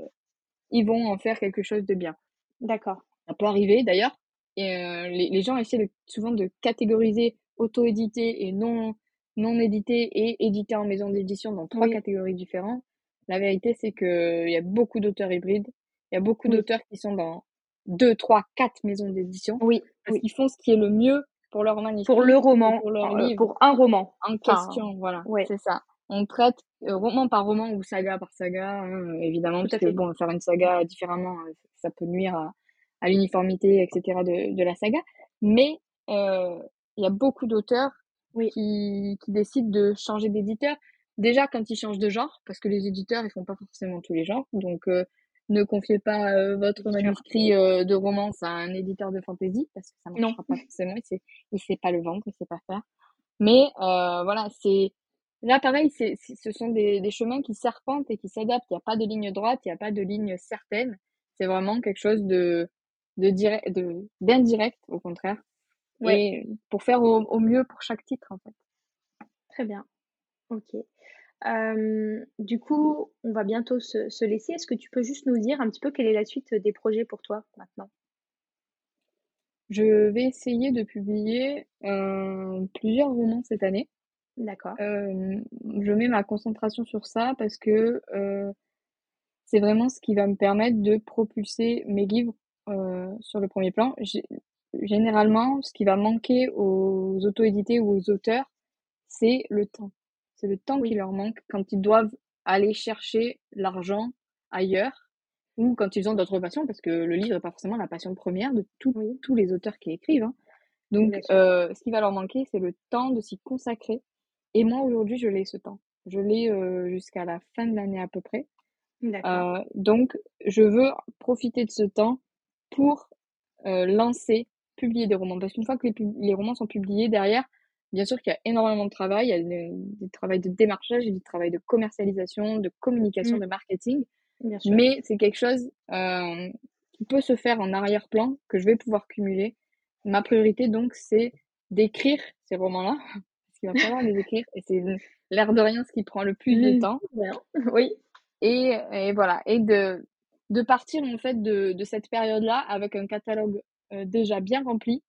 ils vont en faire quelque chose de bien. D'accord. Ça peut arriver d'ailleurs. Et euh, les, les, gens essaient de, souvent de catégoriser auto-édité et non non édité et édité en maison d'édition dans trois catégories différentes. La vérité, c'est qu'il y a beaucoup d'auteurs hybrides. Il y a beaucoup d'auteurs qui sont dans deux, trois, quatre maisons d'édition. Oui. Parce qu'ils font ce qui est le mieux pour leur manuscrit. Pour le roman. Pour, leur livre, pour un roman. En question, voilà. C'est ça. On traite euh, roman par roman ou saga par saga, hein, évidemment. parce que, bon, faire une saga différemment, euh, ça peut nuire à, à l'uniformité, etc. De, de la saga. Mais euh, il y a beaucoup d'auteurs oui. qui, qui décident de changer d'éditeur. Déjà quand ils changent de genre, parce que les éditeurs ils font pas forcément tous les genres, donc euh, ne confiez pas euh, votre manuscrit euh, de romance à un éditeur de fantasy parce que ça marchera non. pas forcément, il sait, il sait pas le vendre, il sait pas faire. Mais voilà, c'est là pareil, c'est, ce sont des, des chemins qui serpentent et qui s'adaptent. Il n'y a pas de ligne droite, il n'y a pas de ligne certaine. C'est vraiment quelque chose de de direct, de d'indirect au contraire. Ouais. pour faire au, au, mieux pour chaque titre, en fait. Très bien. Ok. Euh, du coup, on va bientôt se, se laisser. Est-ce que tu peux juste nous dire un petit peu quelle est la suite des projets pour toi maintenant? Je vais essayer de publier euh, plusieurs romans cette année. D'accord. Euh, je mets ma concentration sur ça parce que c'est vraiment ce qui va me permettre de propulser mes livres sur le premier plan généralement, ce qui va manquer aux auto-édités ou aux auteurs, c'est le temps. C'est le temps qui leur manque quand ils doivent aller chercher l'argent ailleurs ou quand ils ont d'autres passions, parce que le livre n'est pas forcément la passion première de tous les auteurs qui écrivent. Hein. Donc, euh, ce qui va leur manquer, c'est le temps de s'y consacrer. Et moi, aujourd'hui, je l'ai ce temps. Je l'ai euh, jusqu'à la fin de l'année à peu près. Euh, donc, je veux profiter de ce temps pour euh, lancer publier des romans. Parce qu'une fois que les, romans sont publiés, derrière, bien sûr qu'il y a énormément de travail. Il y a des, travail de démarchage, du travail de commercialisation, de communication, mmh. de marketing. Mais c'est quelque chose euh, qui peut se faire en arrière-plan, que je vais pouvoir cumuler. Ma priorité, donc, c'est d'écrire ces romans-là. Parce qu'il va falloir les écrire. Et c'est l'air de rien ce qui prend le plus de mmh. temps. Oui. Et, et, voilà. Et de, de partir, en fait, de, de cette période-là avec un catalogue euh, déjà bien rempli.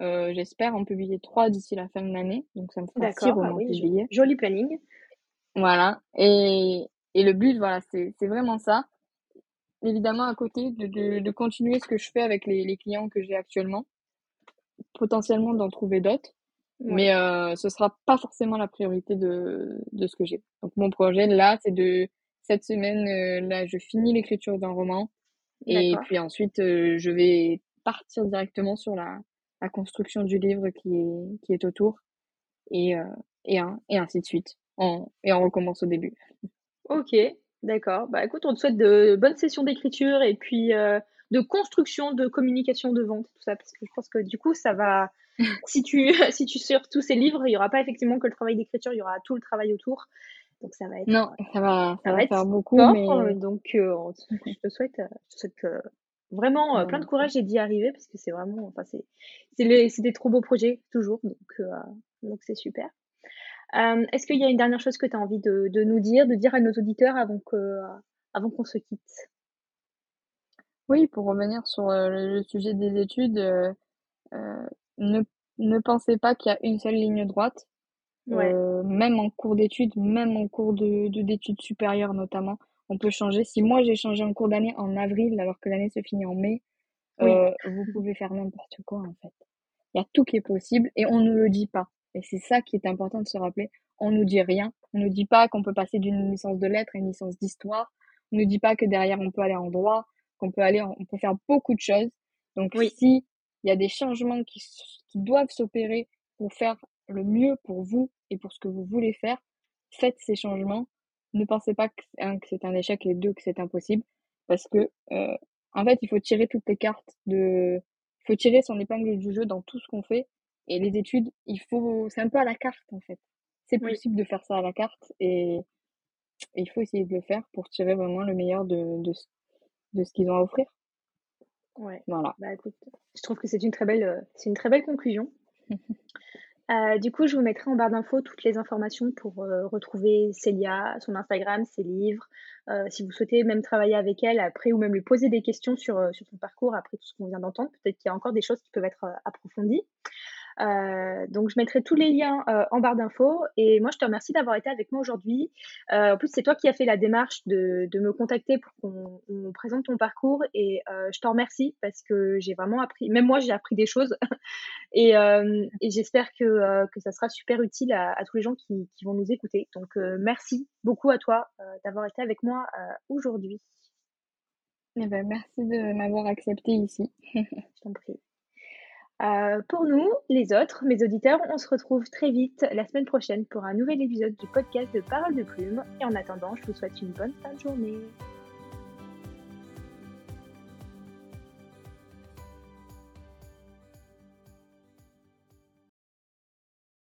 Euh, j'espère en publier trois d'ici la fin de l'année. Donc ça me fera six romans ah publiés. Joli planning. Voilà. Et, et le but, voilà, c'est vraiment ça. Évidemment, à côté de, de, de, continuer ce que je fais avec les, les clients que j'ai actuellement, potentiellement d'en trouver d'autres. Mais euh, ce sera pas forcément la priorité de, de ce que j'ai. Donc mon projet là, c'est de cette semaine euh, là, je finis l'écriture d'un roman et puis ensuite euh, je vais partir directement sur la, la construction du livre qui est, qui est autour et, euh, et, et ainsi de suite. et on recommence au début. Ok, d'accord. Bah écoute, on te souhaite de bonnes sessions d'écriture et puis euh, de construction, de communication, de vente, tout ça, parce que je pense que du coup, ça va. si tu si tu sur tous ces livres, il y aura pas effectivement que le travail d'écriture, il y aura tout le travail autour. Donc ça va être. Non, ça va, ça, va, être faire beaucoup. mais... Donc euh, je te souhaite, je te souhaite Vraiment, euh, plein de courage et d'y arriver parce que c'est vraiment, enfin, c'est, c'est, des trop beaux projets, toujours. Donc, euh, donc c'est super. Euh, est-ce qu'il y a une dernière chose que tu as envie de, de, nous dire, de dire à nos auditeurs avant, que, avant qu'on se quitte? Oui, pour revenir sur le sujet des études, ne, ne pensez pas qu'il y a une seule ligne droite. Ouais. même en cours d'études, même en cours de, d'études supérieures notamment on peut changer. Si moi j'ai changé en cours d'année en avril alors que l'année se finit en mai, euh, vous pouvez faire n'importe quoi en fait. Il y a tout qui est possible et on ne le dit pas. Et c'est ça qui est important de se rappeler. On nous dit rien. On nous dit pas qu'on peut passer d'une licence de lettres à une licence d'histoire. On nous dit pas que derrière on peut aller en droit, qu'on peut aller, on peut faire beaucoup de choses. Donc oui. si il y a des changements qui, qui doivent s'opérer pour faire le mieux pour vous et pour ce que vous voulez faire, faites ces changements ne pensez pas que, un, que c'est un échec et deux que c'est impossible parce que euh, en fait il faut tirer toutes les cartes de il faut tirer son épingle du jeu dans tout ce qu'on fait et les études il faut c'est un peu à la carte en fait c'est possible de faire ça à la carte et, et, il faut essayer de le faire pour tirer vraiment le meilleur de, de, de ce qu'ils ont à offrir Ouais. Voilà. Bah écoute, je trouve que c'est une très belle, c'est une très belle conclusion. Euh, du coup, je vous mettrai en barre d'infos toutes les informations pour euh, retrouver Célia, son Instagram, ses livres. Euh, si vous souhaitez même travailler avec elle après ou même lui poser des questions sur, sur son parcours après tout ce qu'on vient d'entendre, peut-être qu'il y a encore des choses qui peuvent être approfondies. Euh, donc, je mettrai tous les liens euh, en barre d'infos. Et moi, je te remercie d'avoir été avec moi aujourd'hui. Euh, en plus, c'est toi qui as fait la démarche de, de me contacter pour qu'on présente ton parcours. Et je te remercie parce que j'ai vraiment appris, même moi, j'ai appris des choses. et, et j'espère que, que ça sera super utile à, à tous les gens qui, qui, vont nous écouter. Donc, merci beaucoup à toi d'avoir été avec moi aujourd'hui. Eh ben, merci de m'avoir accepté ici. je t'en prie. Euh, pour nous, les autres, mes auditeurs, on se retrouve très vite la semaine prochaine pour un nouvel épisode du podcast de Parole de Plume. Et en attendant, je vous souhaite une bonne fin de journée.